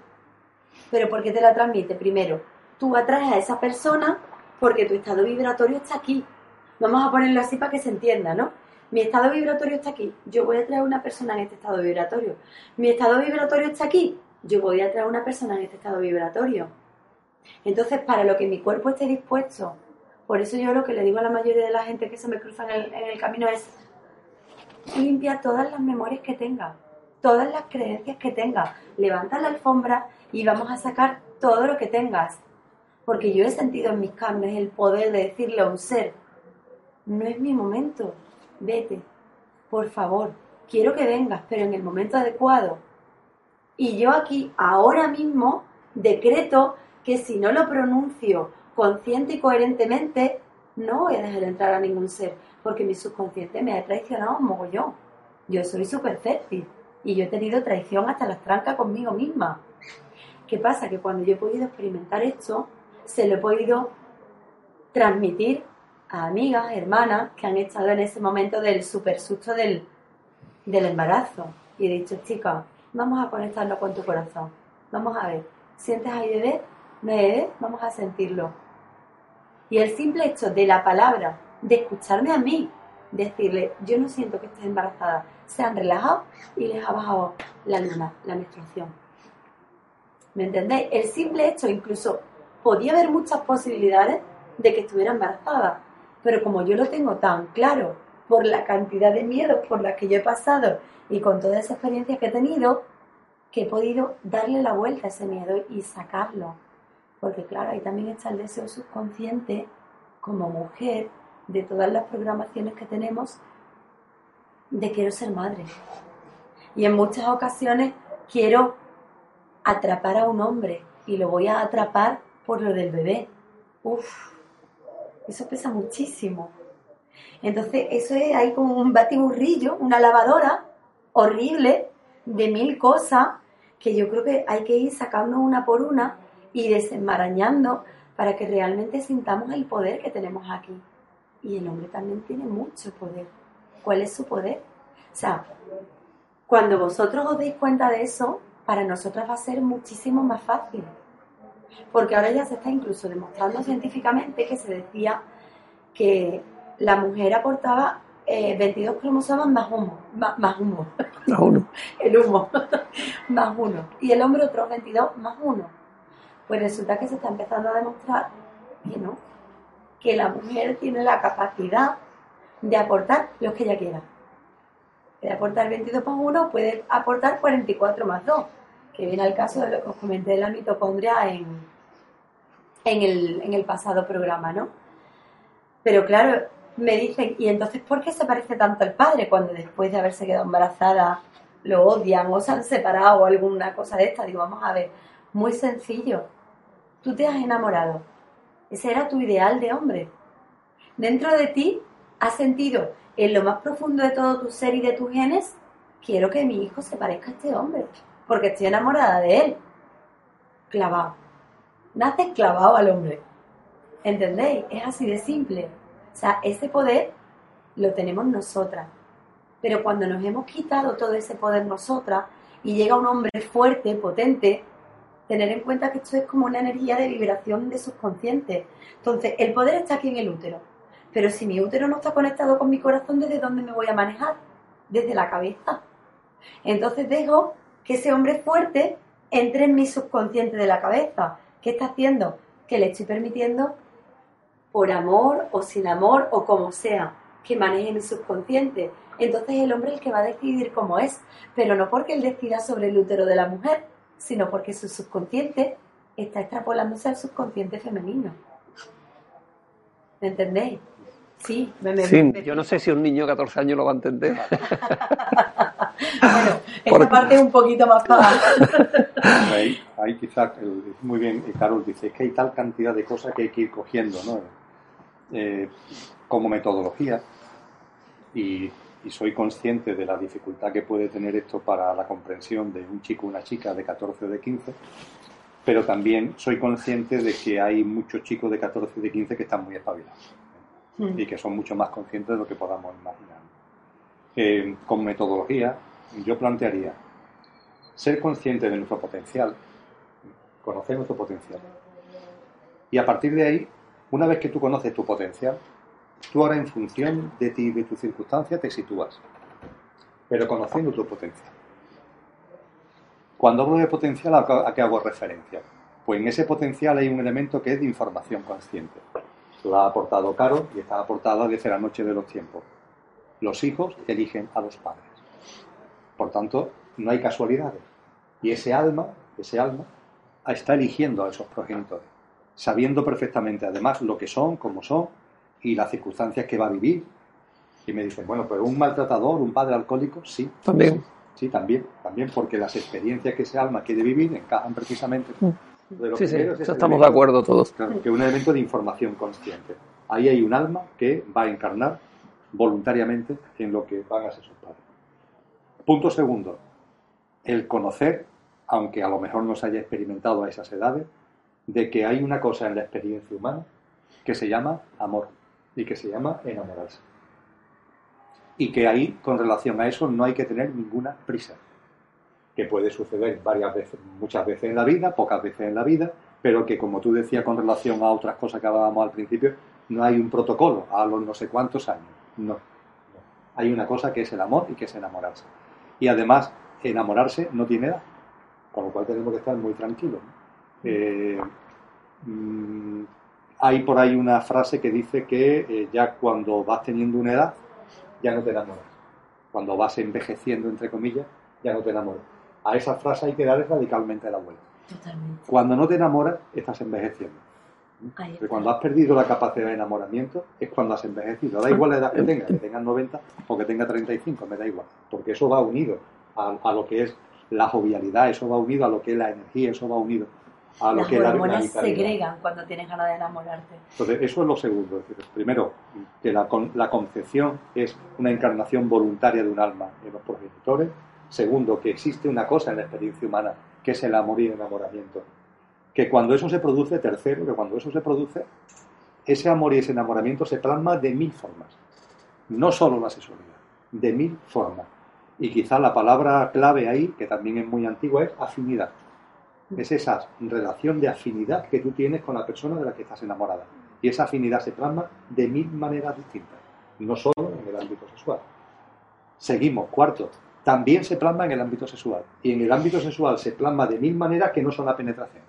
¿Pero por qué te la transmite? Primero, tú atraes a esa persona porque tu estado vibratorio está aquí. Vamos a ponerlo así para que se entienda, ¿no? Mi estado vibratorio está aquí. Yo voy a traer una persona en este estado vibratorio. Mi estado vibratorio está aquí. Yo voy a traer una persona en este estado vibratorio. Entonces, para lo que mi cuerpo esté dispuesto, por eso yo lo que le digo a la mayoría de la gente que se me cruza en el, camino es limpia todas las memorias que tenga, todas las creencias que tenga, levanta la alfombra y vamos a sacar todo lo que tengas. Porque yo he sentido en mis carnes el poder de decirle a un ser, no es mi momento, vete, por favor, quiero que vengas, pero en el momento adecuado. Y yo aquí, ahora mismo, decreto que si no lo pronuncio consciente y coherentemente, no voy a dejar entrar a ningún ser, porque mi subconsciente me ha traicionado un mogollón. Yo soy súper fértil y yo he tenido traición hasta las trancas conmigo misma. ¿Qué pasa? Que cuando yo he podido experimentar esto, se lo he podido transmitir a amigas, hermanas que han estado en ese momento del super susto del, del embarazo. Y he dicho, chica, vamos a conectarnos con tu corazón. Vamos a ver, ¿sientes ahí bebé? ¿No hay bebé? Vamos a sentirlo. Y el simple hecho de la palabra, de escucharme a mí, decirle, yo no siento que estés embarazada, se han relajado y les ha bajado la luna, la menstruación. ¿Me entendéis? El simple hecho, incluso, podía haber muchas posibilidades de que estuviera embarazada, pero como yo lo tengo tan claro por la cantidad de miedos por las que yo he pasado y con toda esa experiencia que he tenido, que he podido darle la vuelta a ese miedo y sacarlo. Porque claro, ahí también está el deseo subconsciente como mujer de todas las programaciones que tenemos de quiero ser madre. Y en muchas ocasiones quiero atrapar a un hombre y lo voy a atrapar por lo del bebé. Uf, eso pesa muchísimo. Entonces, eso es ahí como un batiburrillo, una lavadora horrible de mil cosas que yo creo que hay que ir sacando una por una y desenmarañando para que realmente sintamos el poder que tenemos aquí. Y el hombre también tiene mucho poder. ¿Cuál es su poder? O sea, cuando vosotros os deis cuenta de eso, para nosotras va a ser muchísimo más fácil. Porque ahora ya se está incluso demostrando científicamente que se decía que la mujer aportaba eh, 22 cromosomas más humo, más, más humo, A uno. el humo, más uno. Y el hombre otros 22 más uno. Pues resulta que se está empezando a demostrar que no, que la mujer tiene la capacidad de aportar lo que ella quiera. De aportar 22 más 1 puede aportar 44 más 2, que viene al caso de lo que os comenté de la mitocondria en, en, el, en el pasado programa, ¿no? Pero claro, me dicen, ¿y entonces por qué se parece tanto al padre cuando después de haberse quedado embarazada lo odian o se han separado o alguna cosa de esta? Digo, vamos a ver, muy sencillo. Tú te has enamorado. Ese era tu ideal de hombre. Dentro de ti has sentido en lo más profundo de todo tu ser y de tus genes, quiero que mi hijo se parezca a este hombre, porque estoy enamorada de él. Clavado. Naces clavado al hombre. ¿Entendéis? Es así de simple. O sea, ese poder lo tenemos nosotras. Pero cuando nos hemos quitado todo ese poder nosotras y llega un hombre fuerte, potente, tener en cuenta que esto es como una energía de vibración de subconsciente. Entonces, el poder está aquí en el útero. Pero si mi útero no está conectado con mi corazón, ¿desde dónde me voy a manejar? Desde la cabeza. Entonces dejo que ese hombre fuerte entre en mi subconsciente de la cabeza. ¿Qué está haciendo? Que le estoy permitiendo por amor o sin amor o como sea, que maneje mi subconsciente. Entonces el hombre es el que va a decidir cómo es, pero no porque él decida sobre el útero de la mujer, sino porque su subconsciente está extrapolándose al subconsciente femenino. ¿Me entendéis? Sí, me, me, yo no sé si un niño de 14 años lo va a entender. bueno, esta parte es un poquito más fácil. ahí, ahí quizás, muy bien, Carol dice, que hay tal cantidad de cosas que hay que ir cogiendo, ¿no? Eh, como metodología y, soy consciente de la dificultad que puede tener esto para la comprensión de un chico o una chica de 14 o de 15, pero también soy consciente de que hay muchos chicos de 14 y de 15 que están muy espabilados mm. y que son mucho más conscientes de lo que podamos imaginar. Eh, como metodología, yo plantearía ser consciente de nuestro potencial, conocer nuestro potencial, y a partir de ahí una vez que tú conoces tu potencial, tú ahora en función de ti y de tu circunstancia te sitúas, pero conociendo tu potencial. Cuando hablo de potencial, ¿a qué hago referencia? Pues en ese potencial hay un elemento que es de información consciente. Lo ha aportado Caro y está aportada desde la noche de los tiempos. Los hijos eligen a los padres. Por tanto, no hay casualidades. Y ese alma, ese alma, está eligiendo a esos progenitores sabiendo perfectamente además lo que son, cómo son y las circunstancias que va a vivir. Y me dicen, bueno, pero un maltratador, un padre alcohólico, sí. También. Sí, también, también porque las experiencias que ese alma quiere vivir encajan precisamente. Mm. sí, sí, estamos de acuerdo todos. que es un elemento de información consciente. Ahí hay un alma que va a encarnar voluntariamente en lo que van a ser sus padres. Punto segundo, el conocer, aunque a lo mejor no se haya experimentado a esas edades, de que hay una cosa en la experiencia humana que se llama amor y que se llama enamorarse. Y que ahí, con relación a eso, no hay que tener ninguna prisa. Que puede suceder varias veces, muchas veces en la vida, pocas veces en la vida, pero que, como tú decías con relación a otras cosas que hablábamos al principio, no hay un protocolo a los no sé cuántos años. No. Hay una cosa que es el amor y que es enamorarse. Y además, enamorarse no tiene edad, con lo cual tenemos que estar muy tranquilos. Eh, mm, hay por ahí una frase que dice que eh, ya cuando vas teniendo una edad, ya no te enamoras. Cuando vas envejeciendo, entre comillas, ya no te enamoras. A esa frase hay que darle radicalmente la vuelta. Cuando no te enamoras, estás envejeciendo. cuando has perdido la capacidad de enamoramiento, es cuando has envejecido. Da igual la edad que tengas, que tengas 90 o que tengas 35, me da igual. Porque eso va unido a, a lo que es la jovialidad, eso va unido a lo que es la energía, eso va unido a lo Las que hormonas segregan cuando tienes ganas de enamorarte. Entonces, eso es lo segundo. primero, que la, la concepción es una encarnación voluntaria de un alma en los progenitores. Segundo, que existe una cosa en la experiencia humana que es el amor y el enamoramiento. Que cuando eso se produce, tercero, que cuando eso se produce, ese amor y ese enamoramiento se plasma de mil formas. No solo la sexualidad, de mil formas. Y quizá la palabra clave ahí, que también es muy antigua, es afinidad es esa relación de afinidad que tú tienes con la persona de la que estás enamorada. Y esa afinidad se plasma de mil maneras distintas, no solo en el ámbito sexual. Seguimos, cuarto, también se plasma en el ámbito sexual. Y en el ámbito sexual se plasma de mil maneras que no son la penetración.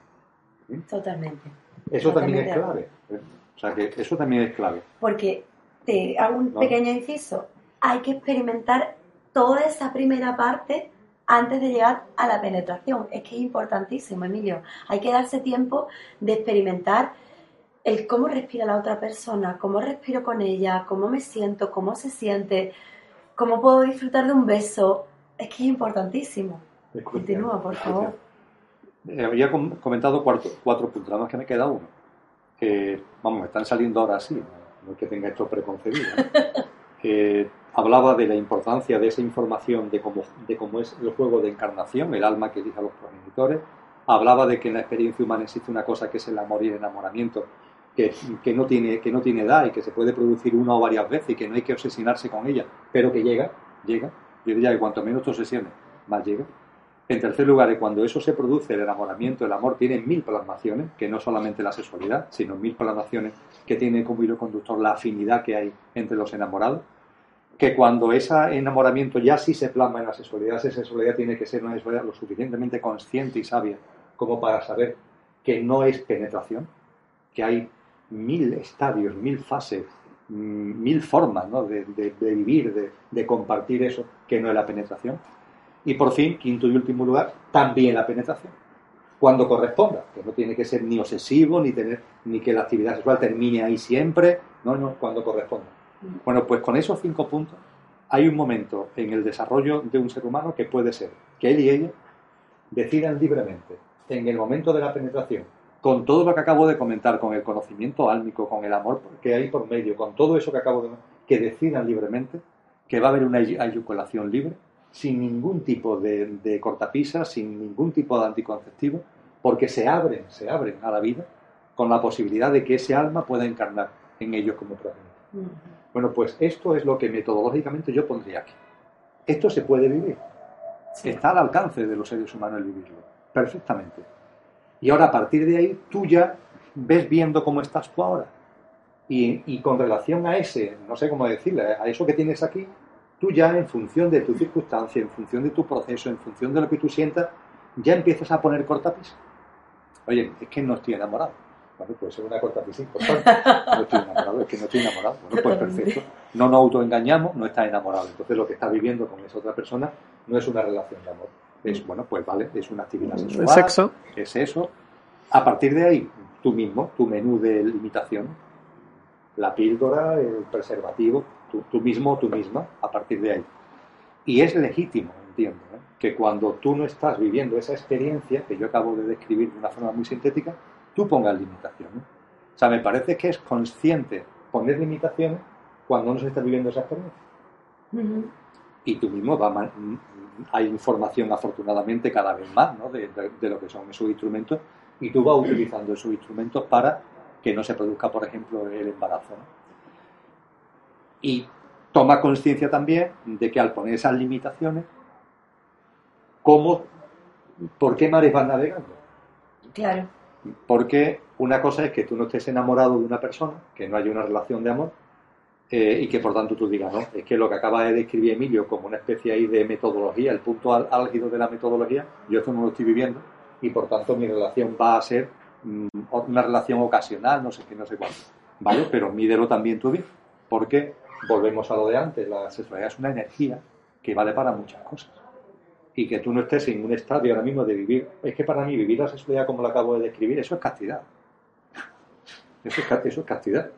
Totalmente. Eso también es clave. ¿eh? O sea, que eso también es clave. Porque te hago un pequeño inciso. Hay que experimentar toda esa primera parte antes de llegar a la penetración. Es que es importantísimo, Emilio. Hay que darse tiempo de experimentar el cómo respira la otra persona, cómo respiro con ella, cómo me siento, cómo se siente, cómo puedo disfrutar de un beso. Es que es importantísimo. Continúa, por favor. Eh, había comentado cuatro, cuatro puntos, nada más que me queda uno. Que, vamos, están saliendo ahora sí, no, que tenga esto preconcebido. hablaba de la importancia de esa información de cómo, de cómo es el juego de encarnación, el alma que elige a los progenitores. Hablaba de que en la experiencia humana existe una cosa que es el amor y el enamoramiento, que, que, no tiene, que no tiene edad y que se puede producir una o varias veces y que no hay que obsesionarse con ella, pero que llega, llega. Yo diría que cuanto menos te obsesiones, más llega. En tercer lugar, cuando eso se produce, el enamoramiento, el amor tiene mil plasmaciones, que no solamente la sexualidad, sino mil plasmaciones que tiene como hilo conductor la afinidad que hay entre los enamorados, que cuando ese enamoramiento ya sí se plasma en la sexualidad, esa sexualidad tiene que ser una sexualidad lo suficientemente consciente y sabia como para saber que no es penetración, que hay mil estadios, mil fases, mm, mil formas de, vivir, de compartir eso, que no es la penetración y por fin, quinto y último lugar, también la penetración. Cuando corresponda, que no tiene que ser ni obsesivo, ni tener, ni que la actividad sexual termine ahí siempre, no, no, cuando corresponda. Bueno, pues con esos cinco puntos hay un momento en el desarrollo de un ser humano que puede ser que él y ella decidan libremente, en el momento de la penetración, con todo lo que acabo de comentar, con el conocimiento álmico, con el amor que hay por medio, con todo eso que acabo de que decidan libremente que va a haber una eyaculación libre sin ningún tipo de, cortapisa, sin ningún tipo de anticonceptivo, porque se abren, se abren a la vida con la posibilidad de que ese alma pueda encarnar en ellos como progenitor. Bueno, pues esto es lo que metodológicamente yo pondría aquí. Esto se puede vivir. Está al alcance de los seres humanos el vivirlo, perfectamente. Y ahora a partir de ahí tú ya ves viendo cómo estás tú ahora. Y, y con relación a ese, no sé cómo decirle, a eso que tienes aquí, tú ya en función de tu circunstancia, en función de tu proceso, en función de lo que tú sientas, ya empiezas a poner cortapisa. Oye, es que no estoy enamorado. Bueno, puede ser una importante. No estoy enamorado, es que no estoy enamorado. Bueno, pues perfecto. No nos autoengañamos, no estás enamorado. Entonces lo que estás viviendo con esa otra persona no es una relación de amor. Es, bueno, pues vale, es una actividad sexual. ¿Es sexo? Es eso. A partir de ahí, tú mismo, tu menú de limitación, la píldora, el preservativo, tú, mismo o tú misma a partir de ahí. Y es legítimo, entiendo, ¿eh? que cuando tú no estás viviendo esa experiencia que yo acabo de describir de una forma muy sintética, tú pongas limitaciones. O sea, me parece que es consciente poner limitaciones cuando no se está viviendo esa experiencia. Y tú mismo va hay información afortunadamente cada vez más ¿no? de, lo que son esos instrumentos y tú vas utilizando esos instrumentos para que no se produzca, por ejemplo, el embarazo. Y toma conciencia también de que al poner esas limitaciones, ¿cómo, ¿por qué mares van navegando? Claro. Porque una cosa es que tú no estés enamorado de una persona, que no haya una relación de amor, eh, y que por tanto tú digas, no, es que lo que acaba de describir Emilio como una especie ahí de metodología, el punto álgido de la metodología, yo esto no lo estoy viviendo, y por tanto mi relación va a ser mm, una relación ocasional, no sé qué, no sé cuánto. ¿Vale? Pero mídelo también tú bien, porque volvemos a lo de antes, la sexualidad es una energía que vale para muchas cosas. Y que tú no estés en un estadio ahora mismo de vivir, es que para mí vivir la sexualidad como la acabo de describir, eso es castidad. Eso es, castidad.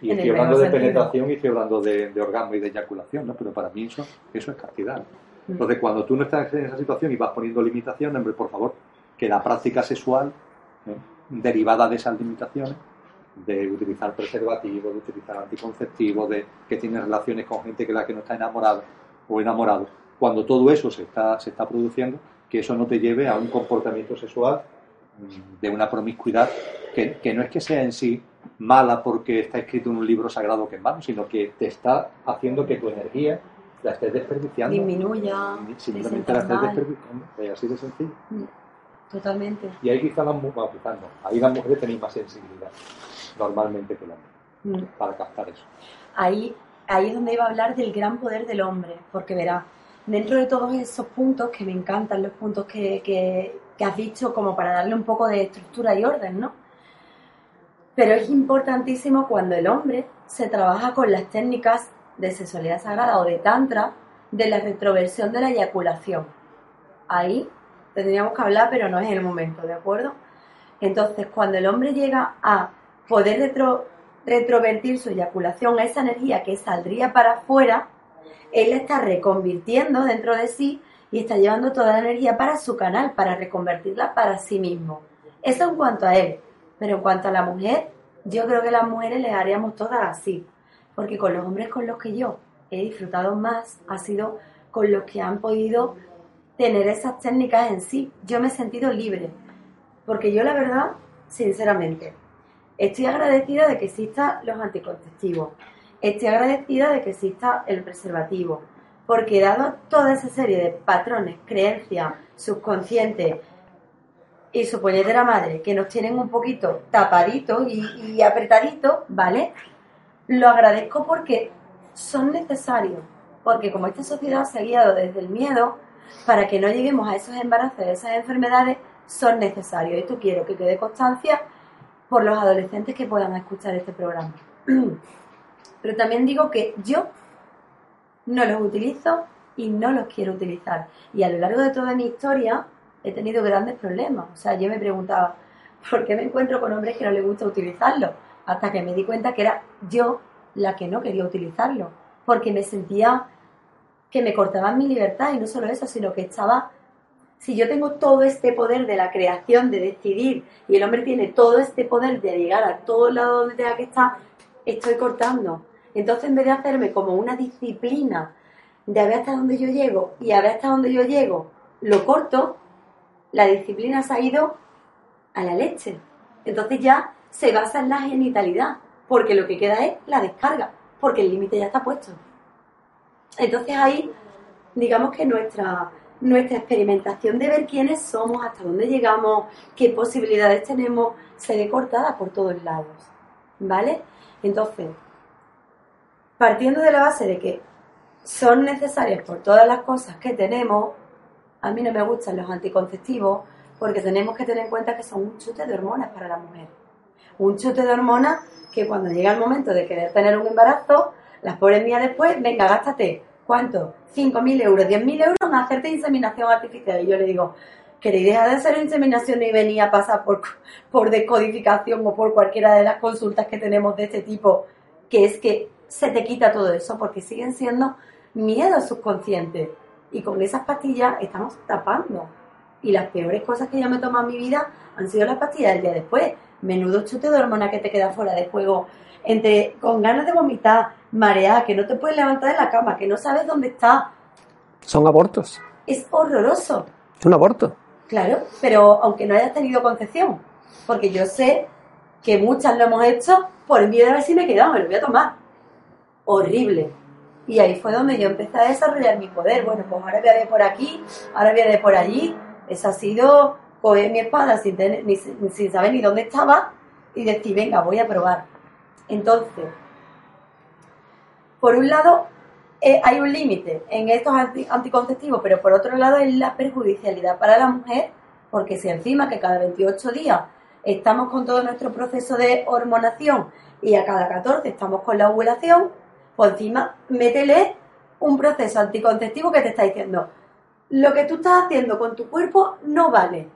Y estoy hablando de penetración y estoy hablando de, orgasmo y de eyaculación, ¿no? Pero para mí eso, eso es castidad. Mm. Entonces, cuando tú no estás en esa situación y vas poniendo limitaciones, hombre, por favor, que la práctica sexual, ¿eh? derivada de esas limitaciones, de utilizar preservativos, de utilizar anticonceptivos, de que tiene relaciones con gente que la que no está enamorado o enamorado. Cuando todo eso se está, se está produciendo, que eso no te lleve a un comportamiento sexual mm, de una promiscuidad que, que, no es que sea en sí mala porque está escrito en un libro sagrado que es malo, sino que te está haciendo que tu energía la estés desperdiciando. Disminuya. Simplemente la estés desperdiciando. Es así de sencillo. Mm, totalmente. Y ahí quizás las, ahí las mujeres tenéis más sensibilidad normalmente que el hombre, mm. para captar eso. Ahí, ahí es donde iba a hablar del gran poder del hombre, porque verá, dentro de todos esos puntos, que me encantan los puntos que, que, has dicho, como para darle un poco de estructura y orden, ¿no? Pero es importantísimo cuando el hombre se trabaja con las técnicas de sexualidad sagrada o de tantra de la retroversión de la eyaculación. Ahí tendríamos que hablar, pero no es el momento, ¿de acuerdo? Entonces, cuando el hombre llega a poder retro, retrovertir su eyaculación a esa energía que saldría para afuera, él está reconvirtiendo dentro de sí y está llevando toda la energía para su canal, para reconvertirla para sí mismo. Eso en cuanto a él. Pero en cuanto a la mujer, yo creo que las mujeres les haríamos todas así. Porque con los hombres con los que yo he disfrutado más ha sido con los que han podido tener esas técnicas en sí. Yo me he sentido libre. Porque yo la verdad, sinceramente, estoy agradecida de que existan los anticonceptivos. Estoy agradecida de que exista el preservativo. Porque dado toda esa serie de patrones, creencias, subconscientes y su puñetera madre, que nos tienen un poquito tapaditos y, y apretaditos, ¿vale? Lo agradezco porque son necesarios. Porque como esta sociedad se ha guiado desde el miedo, para que no lleguemos a esos embarazos, a esas enfermedades, son necesarios. Esto quiero que quede constancia por los adolescentes que puedan escuchar este programa. Pero también digo que yo no los utilizo y no los quiero utilizar. Y a lo largo de toda mi historia he tenido grandes problemas. O sea, yo me preguntaba, ¿por qué me encuentro con hombres que no les gusta utilizarlo? Hasta que me di cuenta que era yo la que no quería utilizarlo. Porque me sentía que me cortaban mi libertad y no solo eso, sino que estaba si yo tengo todo este poder de la creación, de decidir, y el hombre tiene todo este poder de llegar a todo lado donde tenga que estar, estoy cortando. Entonces, en vez de hacerme como una disciplina de a ver hasta dónde yo llego y a ver hasta dónde yo llego, lo corto, la disciplina se ha ido a la leche. Entonces ya se basa en la genitalidad, porque lo que queda es la descarga, porque el límite ya está puesto. Entonces ahí, digamos que nuestra nuestra experimentación de ver quiénes somos, hasta dónde llegamos, qué posibilidades tenemos, se ve cortada por todos lados. ¿Vale? Entonces, partiendo de la base de que son necesarias por todas las cosas que tenemos, a mí no me gustan los anticonceptivos porque tenemos que tener en cuenta que son un chute de hormonas para la mujer. Un chute de hormonas que cuando llega el momento de querer tener un embarazo, las pobres mías después, venga, gástate ¿cuánto? 5.000 euros, 10.000 euros en hacerte inseminación artificial. Y yo le digo, ¿queréis dejar de hacer inseminación y venir a pasar por, por descodificación o por cualquiera de las consultas que tenemos de este tipo? Que es que se te quita todo eso porque siguen siendo miedos subconscientes. Y con esas pastillas estamos tapando. Y las peores cosas que yo me he tomado en mi vida han sido las pastillas del día después. Menudo chute de hormona que te queda fuera de juego. Entre, con ganas de vomitar, mareada, que no te puedes levantar de la cama, que no sabes dónde está. Son abortos. Es horroroso. Es un aborto. Claro, pero aunque no hayas tenido concepción, porque yo sé que muchas lo hemos hecho por miedo a ver si me quedado, me lo voy a tomar. Horrible. Y ahí fue donde yo empecé a desarrollar mi poder. Bueno, pues ahora voy a ver por aquí, ahora voy a ver por allí. Eso ha sido coger mi espada sin, sin saber ni dónde estaba y decir, venga, voy a probar. Entonces, por un lado, eh, hay un límite en estos anticonceptivos, pero por otro lado es la perjudicialidad para la mujer, porque si encima que cada 28 días estamos con todo nuestro proceso de hormonación y a cada 14 estamos con la ovulación, pues encima métele un proceso anticonceptivo que te está diciendo, lo que tú estás haciendo con tu cuerpo no vale,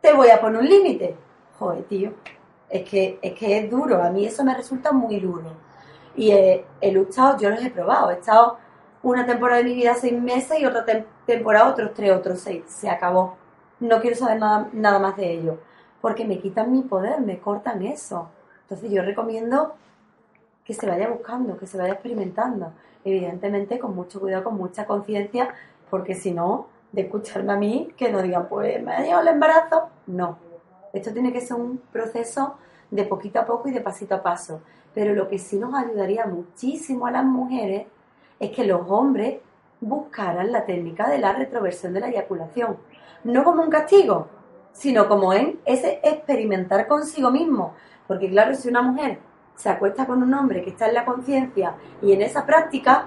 te voy a poner un límite. Joder, tío, es que, es que es duro, a mí eso me resulta muy duro. Y he, luchado, yo los he probado. He estado una temporada de mi vida seis meses y otra temporada otros tres, otros seis. Se acabó. No quiero saber nada, nada más de ello. Porque me quitan mi poder, me cortan eso. Entonces yo recomiendo que se vaya buscando, que se vaya experimentando. Evidentemente con mucho cuidado, con mucha conciencia, porque si no, de escucharme a mí, que no digan, pues me ha llegado el embarazo. No. Esto tiene que ser un proceso de poquito a poco y de pasito a paso. Pero lo que sí nos ayudaría muchísimo a las mujeres es que los hombres buscaran la técnica de la retroversión de la eyaculación. No como un castigo, sino como en ese experimentar consigo mismo. Porque claro, si una mujer se acuesta con un hombre que está en la conciencia y en esa práctica,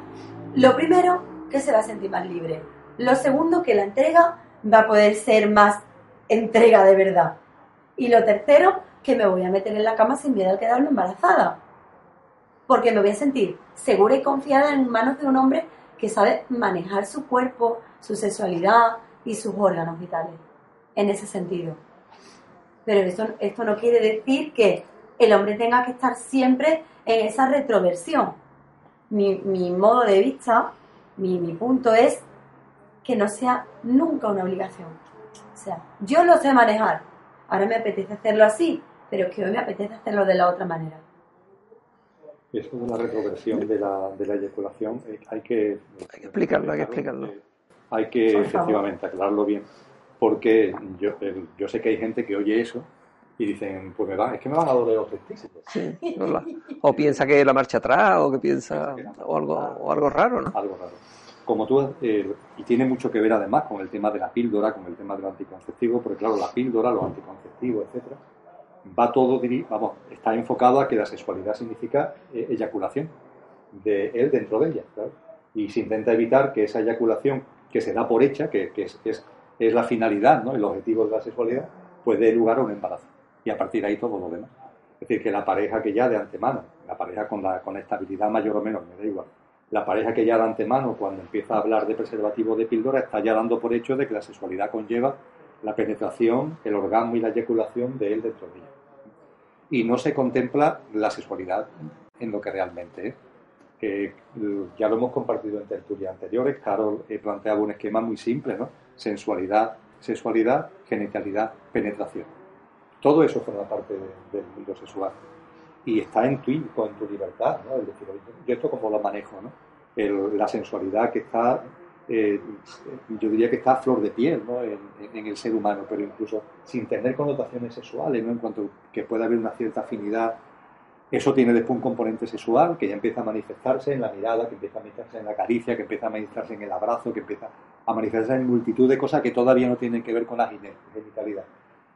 lo primero que se va a sentir más libre. Lo segundo, que la entrega va a poder ser más entrega de verdad. Y lo tercero, que me voy a meter en la cama sin miedo a quedarme embarazada. Porque me voy a sentir segura y confiada en manos de un hombre que sabe manejar su cuerpo, su sexualidad y sus órganos vitales. En ese sentido. Pero esto, esto no quiere decir que el hombre tenga que estar siempre en esa retroversión. Mi, modo de vista, mi, mi punto es que no sea nunca una obligación. O sea, yo lo sé manejar. Ahora me apetece hacerlo así, pero es que hoy me apetece hacerlo de la otra manera. Eso de la retroversión de la, de la eyaculación eh, hay que... Hay que explicarlo, hay que explicarlo. Hay que efectivamente aclararlo bien, porque yo, yo sé que hay gente que oye eso y dicen, pues me va, es que me van a doler los testículos. Sí, o piensa que la marcha atrás, o que piensa, o algo, o algo raro, ¿no? Algo raro. Como tú, eh, y tiene mucho que ver además con el tema de la píldora, con el tema de los anticonceptivos, porque claro, la píldora, los anticonceptivos, etcétera, va todo, vamos, está enfocado a que la sexualidad significa eh, eyaculación de él dentro de ella. Y se intenta evitar que esa eyaculación que se da por hecha, que, es, la finalidad, ¿no? el objetivo de la sexualidad, pues dé lugar a un embarazo y a partir de ahí todo lo demás. Es decir, que la pareja que ya de antemano, la pareja con, la, con estabilidad mayor o menor, me da igual, la pareja que ya de antemano, cuando empieza a hablar de preservativo de píldora, está ya dando por hecho de que la sexualidad conlleva la penetración, el orgasmo y la eyaculación de él dentro de ella. Y no se contempla la sexualidad en lo que realmente es. Que ya lo hemos compartido en tertulias anteriores, Carol planteaba un esquema muy simple, ¿no? Sensualidad, sexualidad, genitalidad, penetración todo eso forma parte del mundo sexual. Y está en tu, en tu libertad, ¿no? Decir, yo esto como lo manejo, ¿no? la sensualidad que está, eh, yo diría que está a flor de piel, ¿no? En, el ser humano, pero incluso sin tener connotaciones sexuales, ¿no? En cuanto que pueda haber una cierta afinidad eso tiene después un componente sexual que ya empieza a manifestarse en la mirada, que empieza a manifestarse en la caricia, que empieza a manifestarse en el abrazo, que empieza a manifestarse en multitud de cosas que todavía no tienen que ver con la genitalidad.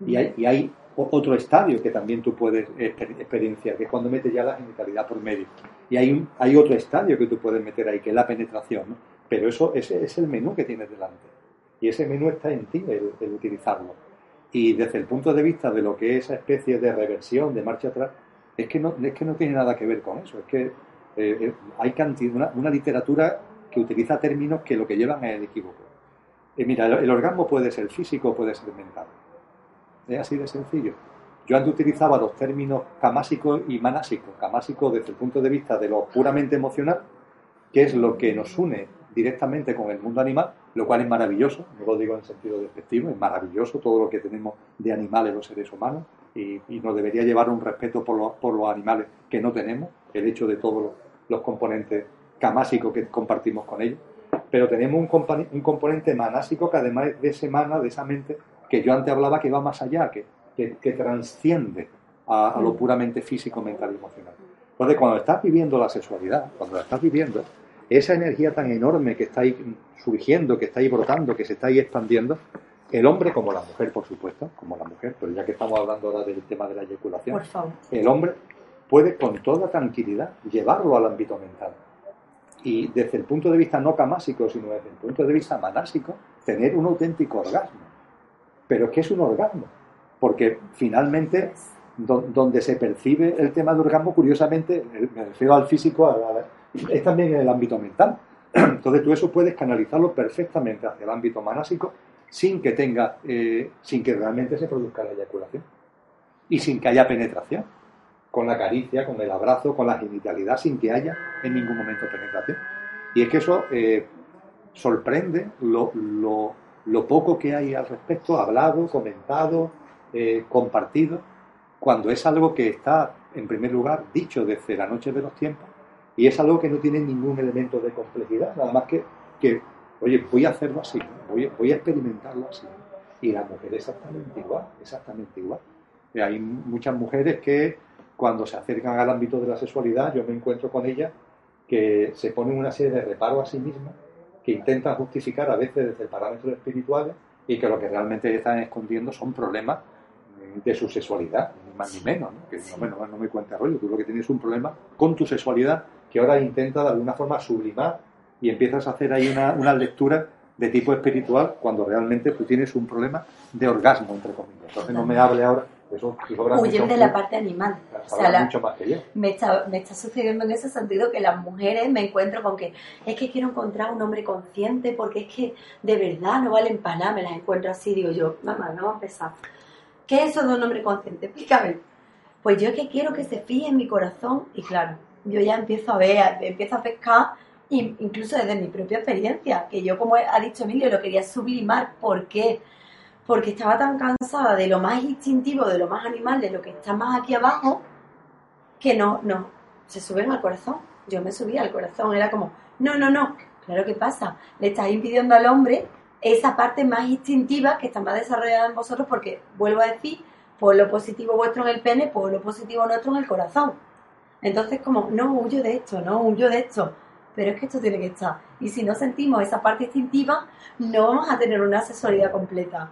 Y hay, y hay otro estadio que también tú puedes experienciar, que es cuando metes ya la genitalidad por medio. Y hay, un, hay otro estadio que tú puedes meter ahí, que es la penetración. ¿no? Pero eso ese es el menú que tienes delante. Y ese menú está en ti, el, utilizarlo. Y desde el punto de vista de lo que es esa especie de reversión, de marcha atrás, es que no, es que no tiene nada que ver con eso. Es que eh, eh, hay cantidad, una, una, literatura que utiliza términos que lo que llevan es el equívoco. Eh, mira, el orgasmo puede ser físico, puede ser mental. Es así de sencillo. Yo antes utilizaba los términos camásico y manásico. Camásico desde el punto de vista de lo puramente emocional, que es lo que nos une directamente con el mundo animal, lo cual es maravilloso, no lo digo en sentido despectivo, es maravilloso todo lo que tenemos de animales los seres humanos y, nos debería llevar un respeto por los, por los animales que no tenemos, el hecho de todos los, componentes camásicos que compartimos con ellos, pero tenemos un, un componente manásico que además de ese mana, de esa mente, que yo antes hablaba que va más allá, que, que, transciende a, lo mm. puramente físico, mental y emocional. Entonces, cuando estás viviendo la sexualidad, cuando la estás viviendo, esa energía tan enorme que está ahí surgiendo, que está ahí brotando, que se está ahí expandiendo, el hombre como la mujer, por supuesto, como la mujer, pero ya que estamos hablando ahora del tema de la eyaculación, el hombre puede con toda tranquilidad llevarlo al ámbito mental. Y desde el punto de vista no camásico, sino desde el punto de vista manásico, tener un auténtico orgasmo. Pero es que es un orgasmo, porque finalmente donde se percibe el tema de orgasmo, curiosamente, me refiero al físico, es también en el ámbito mental. Entonces tú eso puedes canalizarlo perfectamente hacia el ámbito manásico sin que tenga, eh, sin que realmente se produzca la eyaculación y sin que haya penetración, con la caricia, con el abrazo, con la genitalidad, sin que haya en ningún momento penetración. Y es que eso eh, sorprende lo, lo poco que hay al respecto, hablado, comentado, eh, compartido, cuando es algo que está, en primer lugar, dicho desde la noche de los tiempos, y es algo que no tiene ningún elemento de complejidad, nada más que, que oye, voy a hacerlo así, voy, voy a experimentarlo así. Y la mujer exactamente igual, exactamente igual. Y hay muchas mujeres que cuando se acercan al ámbito de la sexualidad, yo me encuentro con ellas que se ponen una serie de reparos a sí mismas que intentan justificar a veces desde parámetros espirituales y que lo que realmente están escondiendo son problemas de su sexualidad, ni más ni menos, ¿no? que no, no, me cuenta rollo, tú lo que tienes es un problema con tu sexualidad que ahora intenta de alguna forma sublimar y empiezas a hacer ahí una, una lectura de tipo espiritual cuando realmente tú tienes un problema de orgasmo, entre comillas. Entonces no me hable ahora de eso. Huyen de la parte animal. O sea, la, mucho más que yo. Me, está, me está sucediendo en ese sentido que las mujeres me encuentro con que es que quiero encontrar un hombre consciente porque es que de verdad no valen para nada, me las encuentro así, digo yo, mamá, vamos a empezar. ¿Qué es eso de un hombre consciente? Explícame. Pues yo es que quiero que se fije en mi corazón y claro, yo ya empiezo a ver, empiezo a pescar incluso desde mi propia experiencia, que yo, como ha dicho Emilio, lo quería sublimar. ¿Por qué? Porque estaba tan cansada de lo más instintivo, de lo más animal, de lo que está más aquí abajo, que no, no, se suben al corazón. Yo me subía al corazón, era como, no, no, no, claro que pasa, le estás impidiendo al hombre esa parte más instintiva que está más desarrollada en vosotros, porque, vuelvo a decir, por lo positivo vuestro en el pene, por lo positivo nuestro en el corazón. Entonces, como, no huyo de esto, no huyo de esto pero es que esto tiene que estar. Y si no sentimos esa parte instintiva, no vamos a tener una asesoría completa.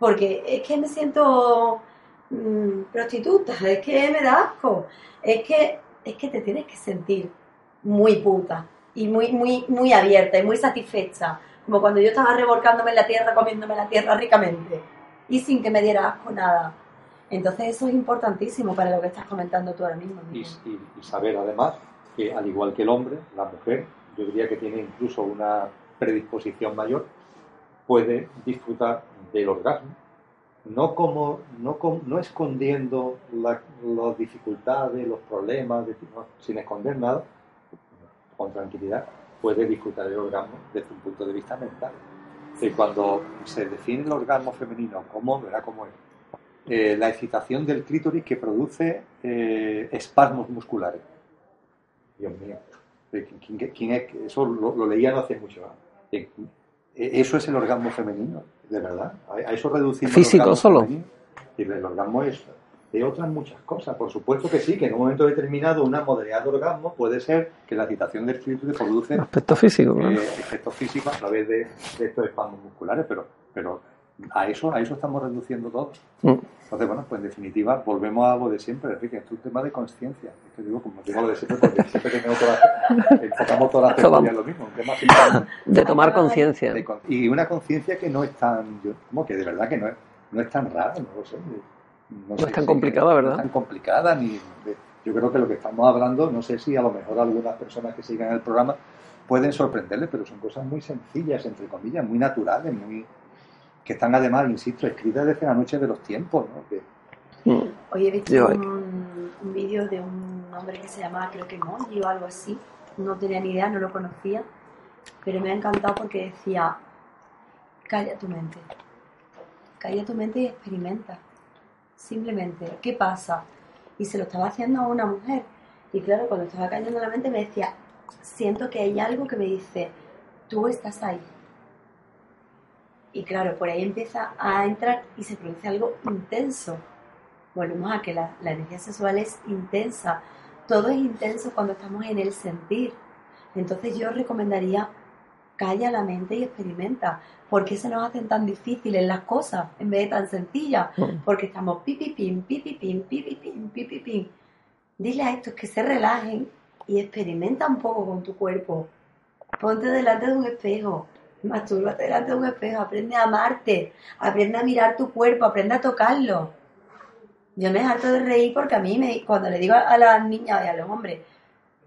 Porque es que me siento mm, prostituta, es que me da asco, es que, es que te tienes que sentir muy puta y muy, muy, muy abierta y muy satisfecha. Como cuando yo estaba revolcándome en la tierra, comiéndome la tierra ricamente y sin que me diera asco nada. Entonces eso es importantísimo para lo que estás comentando tú ahora mismo. y saber además que al igual que el hombre, la mujer, yo diría que tiene incluso una predisposición mayor, puede disfrutar del orgasmo, no como no, no escondiendo las dificultades, los problemas, sin esconder nada, con tranquilidad, puede disfrutar del orgasmo desde un punto de vista mental. Y cuando se define el orgasmo femenino como, verá cómo es, eh, la excitación del clítoris que produce eh, espasmos musculares Dios mío, ¿quién, es? Eso lo, leía no hace mucho. E, eso es el orgasmo femenino, de verdad. A eso reducimos ¿Físico el solo? Y el orgasmo es de otras muchas cosas. Por supuesto que sí, que en un momento determinado una moderada de orgasmo puede ser que la excitación del espíritu produce aspecto físico, eh, efectos físicos a través de, estos espasmos musculares, pero, pero a eso, a eso estamos reduciendo todo. Mm. Entonces, bueno, pues en definitiva, volvemos a algo de siempre, Enrique, es un tema de conciencia. Es que digo, como digo lo de siempre, porque siempre que tengo todas enfocamos todas las teorías lo mismo. Un tema de tomar conciencia. Y una conciencia que no es tan, como que de verdad que no es, no es tan rara, no lo sé. No, es tan complicada, ¿verdad? No es tan complicada, ni. Yo creo que lo que estamos hablando, no sé si a lo mejor algunas personas que sigan el programa pueden sorprenderles, pero son cosas muy sencillas, entre comillas, muy naturales, muy que están además, insisto, escritas desde la noche de los tiempos. ¿no? Mm. Hoy he visto un, vídeo de un hombre que se llamaba, creo que Moji o algo así. No tenía ni idea, no lo conocía, pero me ha encantado porque decía, calla tu mente, calla tu mente y experimenta. Simplemente, ¿qué pasa? Y se lo estaba haciendo a una mujer. Y claro, cuando estaba cayendo la mente me decía, siento que hay algo que me dice, tú estás ahí y claro, por ahí empieza a entrar y se produce algo intenso. Volvemos a que la, energía sexual es intensa. Todo es intenso cuando estamos en el sentir. Entonces yo recomendaría calla la mente y experimenta. ¿Por qué se nos hacen tan difíciles las cosas en vez de tan sencillas? Mm. Porque estamos pipipim, pipipim, pipipim, pipipim. Dile a estos que se relajen y experimenta un poco con tu cuerpo. Ponte delante de un espejo, Mastúrbate delante de un espejo, aprende a amarte, aprende a mirar tu cuerpo, aprende a tocarlo. Yo me harto de reír porque a mí, me, cuando le digo a las niñas y a los hombres,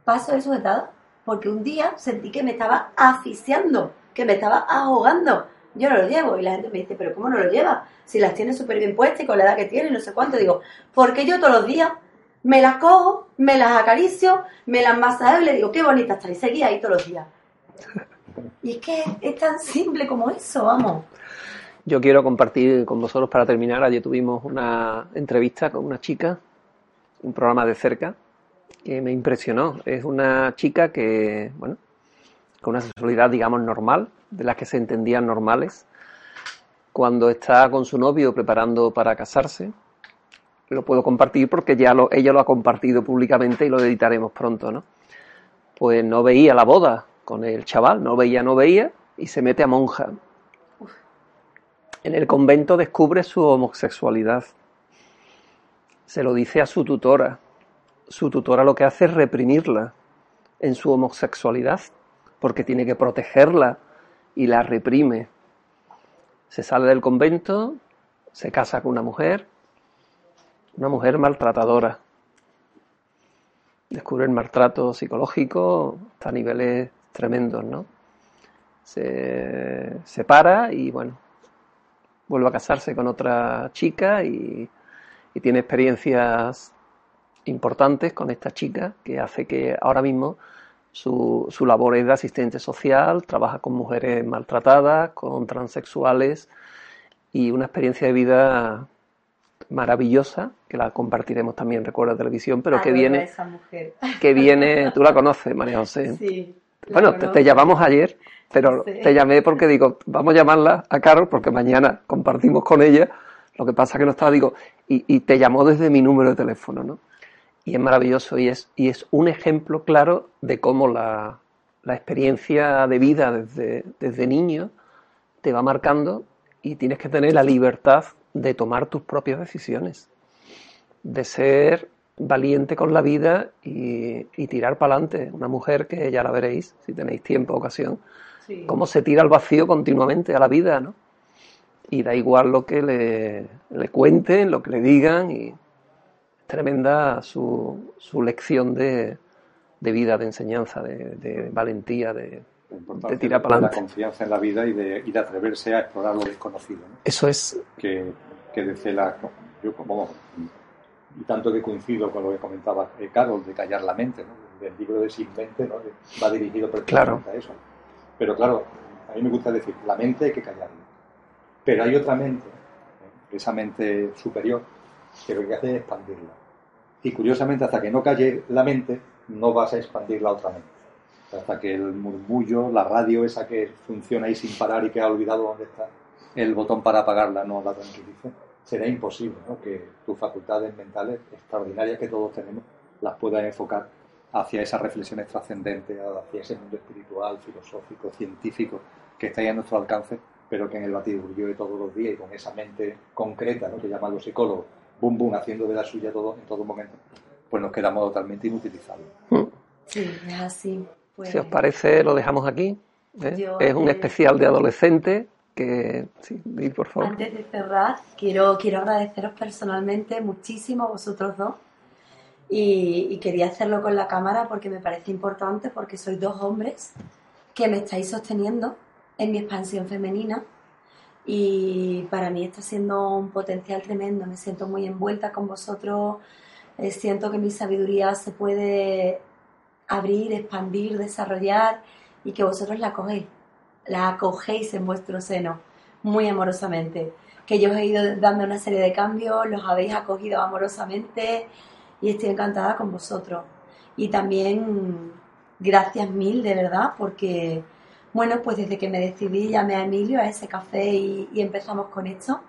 paso el sujetado, porque un día sentí que me estaba asfixiando, que me estaba ahogando. Yo no lo llevo y la gente me dice, pero ¿cómo no lo llevas? Si las tienes súper bien puestas y con la edad que tienes, no sé cuánto. Digo, porque yo todos los días me las cojo, me las acaricio, me las masajeo y le digo, qué bonita está. Y seguía ahí todos los días. Y es que es tan simple como eso, vamos. Yo quiero compartir con vosotros para terminar. Ayer tuvimos una entrevista con una chica, un programa de cerca, que me impresionó. Es una chica que, bueno, con una sexualidad, digamos, normal, de las que se entendían normales. Cuando está con su novio preparando para casarse, lo puedo compartir porque ya lo, ella lo ha compartido públicamente y lo editaremos pronto, ¿no? Pues no veía la boda con el chaval, no veía, no veía, y se mete a monja. En el convento descubre su homosexualidad. Se lo dice a su tutora. Su tutora lo que hace es reprimirla en su homosexualidad, porque tiene que protegerla y la reprime. Se sale del convento, se casa con una mujer, una mujer maltratadora. Descubre el maltrato psicológico hasta niveles tremendos, ¿no? Se separa y bueno, vuelve a casarse con otra chica y, y tiene experiencias importantes con esta chica que hace que ahora mismo su, su, labor es de asistente social, trabaja con mujeres maltratadas, con transexuales y una experiencia de vida maravillosa que la compartiremos también recuerdo de televisión pero que viene esa mujer. que viene tú la conoces María José Sí, bueno te, llamamos ayer pero Sí. te llamé porque digo vamos a llamarla a Carol porque mañana compartimos con ella. Lo que pasa que no estaba digo y, y te llamó desde mi número de teléfono no y es maravilloso y es y es un ejemplo claro de cómo la, la experiencia de vida desde, desde niño te va marcando y tienes que tener la libertad de tomar tus propias decisiones, de ser valiente con la vida y, y tirar para adelante. Una mujer que ya la veréis, si tenéis tiempo o ocasión, Sí. cómo se tira al vacío continuamente a la vida, ¿no? Y da igual lo que le, le cuenten, lo que le digan, y es tremenda su, su lección de, de vida, de enseñanza, de, de valentía, de, La de tirar de para la adelante. confianza en la vida y de, y de atreverse a explorar lo desconocido. ¿no? Eso es que, que desde la. Yo, como. Y tanto que coincido con lo que comentaba eh, Carol, de callar la mente, ¿no? del libro de Sin Mente, ¿no? Va dirigido precisamente Claro. a eso. Pero claro, a mí me gusta decir, la mente hay que callarla. Pero hay otra mente, ¿eh? esa mente superior, que lo que hace es expandirla. Y curiosamente, hasta que no calle la mente, no vas a expandir la otra mente. Hasta que el murmullo, la radio esa que funciona ahí sin parar y que ha olvidado dónde está el botón para apagarla, no la tranquilice, será imposible ¿no? que tus facultades mentales extraordinarias que todos tenemos las puedas enfocar hacia esas reflexiones trascendentes, hacia ese mundo espiritual, filosófico, científico que está ahí a nuestro alcance, pero que en el batiburrillo de todos los días y con esa mente concreta ¿no? que llaman los psicólogos, boom, boom, haciendo de la suya todo, en todo momento, pues nos quedamos totalmente inutilizables. Sí, es así. Pues, Si os parece, lo dejamos aquí. ¿eh? Yo, es un eh, especial de adolescente Antes de cerrar, quiero, quiero agradeceros personalmente muchísimo a vosotros dos. Y, y quería hacerlo con la cámara porque me parece importante, porque sois dos hombres que me estáis sosteniendo en mi expansión femenina. Y para mí está siendo un potencial tremendo. Me siento muy envuelta con vosotros. Eh, siento que mi sabiduría se puede abrir, expandir, desarrollar y que vosotros la cogéis, la acogéis en vuestro seno muy amorosamente. Que yo os he ido dando una serie de cambios, los habéis acogido amorosamente y estoy encantada con vosotros. Y también gracias mil, de verdad, porque, bueno, pues desde que me decidí llamé a Emilio a ese café y, empezamos con esto.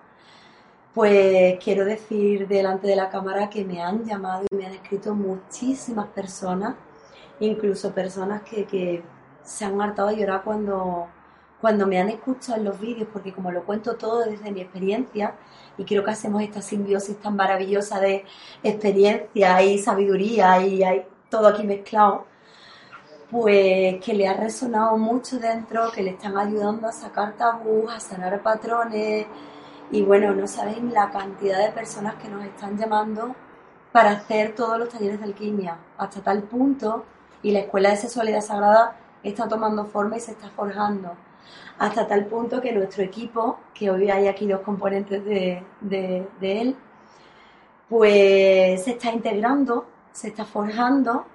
Pues quiero decir delante de la cámara que me han llamado y me han escrito muchísimas personas, incluso personas que, que se han hartado a llorar cuando, cuando me han escuchado en los vídeos, porque como lo cuento todo desde mi experiencia, y creo que hacemos esta simbiosis tan maravillosa de experiencia y sabiduría y hay todo aquí mezclado, pues que le ha resonado mucho dentro, que le están ayudando a sacar tabús, a sanar patrones, y bueno, no saben la cantidad de personas que nos están llamando para hacer todos los talleres de alquimia, hasta tal punto, y la Escuela de Sexualidad Sagrada está tomando forma y se está forjando, hasta tal punto que nuestro equipo, que hoy hay aquí dos componentes de, él, pues se está integrando, se está forjando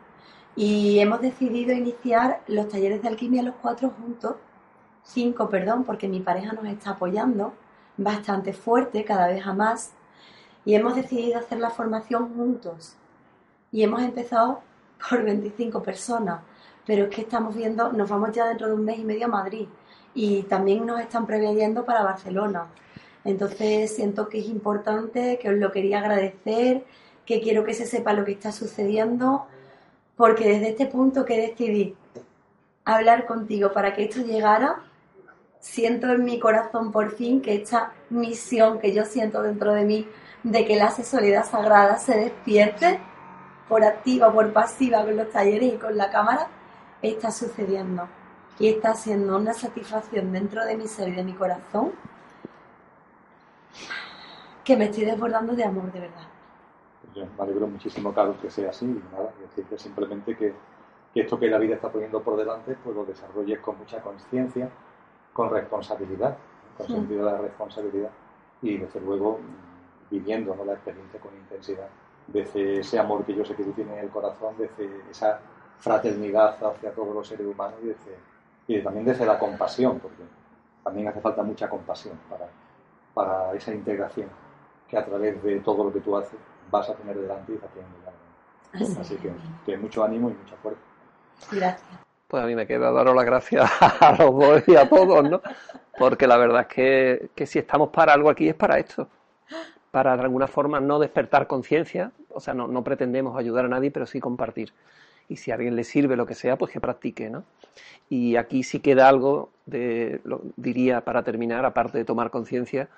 y hemos decidido iniciar los talleres de alquimia los cuatro juntos, cinco, perdón, porque mi pareja nos está apoyando bastante fuerte, cada vez a más, y hemos decidido hacer la formación juntos. Y hemos empezado por 25 personas, pero es que estamos viendo, nos vamos ya dentro de un mes y medio a Madrid y también nos están preveyendo para Barcelona. Entonces siento que es importante, que os lo quería agradecer, que quiero que se sepa lo que está sucediendo, porque desde este punto que decidí hablar contigo para que esto llegara, siento en mi corazón por fin que esta misión que yo siento dentro de mí de que la sexualidad sagrada se despierte por activa por pasiva con los talleres y con la cámara, está sucediendo. Y está siendo una satisfacción dentro de mi ser y de mi corazón que me estoy desbordando de amor de verdad. Yo me alegro muchísimo, Carlos, que sea así. Nada, decirte simplemente que, que, esto que la vida está poniendo por delante, pues lo desarrolles con mucha conciencia, con responsabilidad, con sentido de la responsabilidad y desde luego viviendo la experiencia con intensidad, desde ese amor que yo sé que tú tienes en el corazón, desde esa fraternidad hacia todos los seres humanos y, desde, y también desde la compasión, porque también hace falta mucha compasión para, para esa integración que a través de todo lo que tú haces vas a tener delante y haciendo. Así que, que mucho ánimo y mucha fuerza. Gracias. Pues a mí me queda daros las gracias a los dos y a todos, ¿no? Porque la verdad es que, que si estamos para algo aquí es para esto. Para de alguna forma no despertar conciencia, o sea, no, no pretendemos ayudar a nadie, pero sí compartir. Y si a alguien le sirve lo que sea, pues que practique, ¿no? Y aquí sí queda algo, diría para terminar, aparte de tomar conciencia,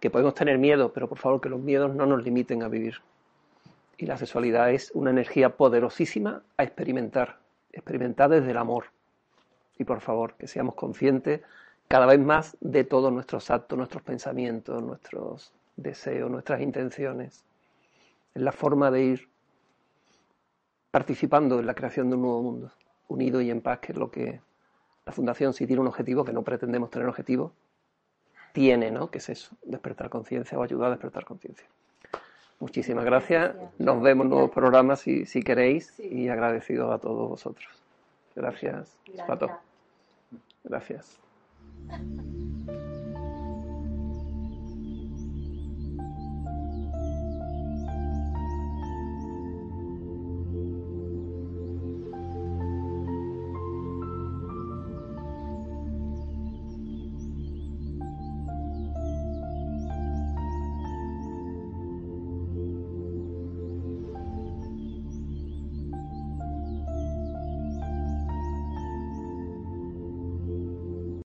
que podemos tener miedo, pero por favor que los miedos no nos limiten a vivir. Y la sexualidad es una energía poderosísima a experimentar, experimentar desde el amor. Y por favor, que seamos conscientes cada vez más de todos nuestros actos, nuestros pensamientos, nuestros deseos, nuestras intenciones. Es la forma de ir participando en la creación de un nuevo mundo, unido y en paz, que es lo que la Fundación, si tiene un objetivo, que no pretendemos tener objetivo, tiene, ¿no? Que es eso, despertar conciencia o ayudar a despertar conciencia. Muchísimas gracias. Nos vemos en nuevos programas si, si queréis y agradecido a todos vosotros. Gracias, gracias. Pato. Gracias.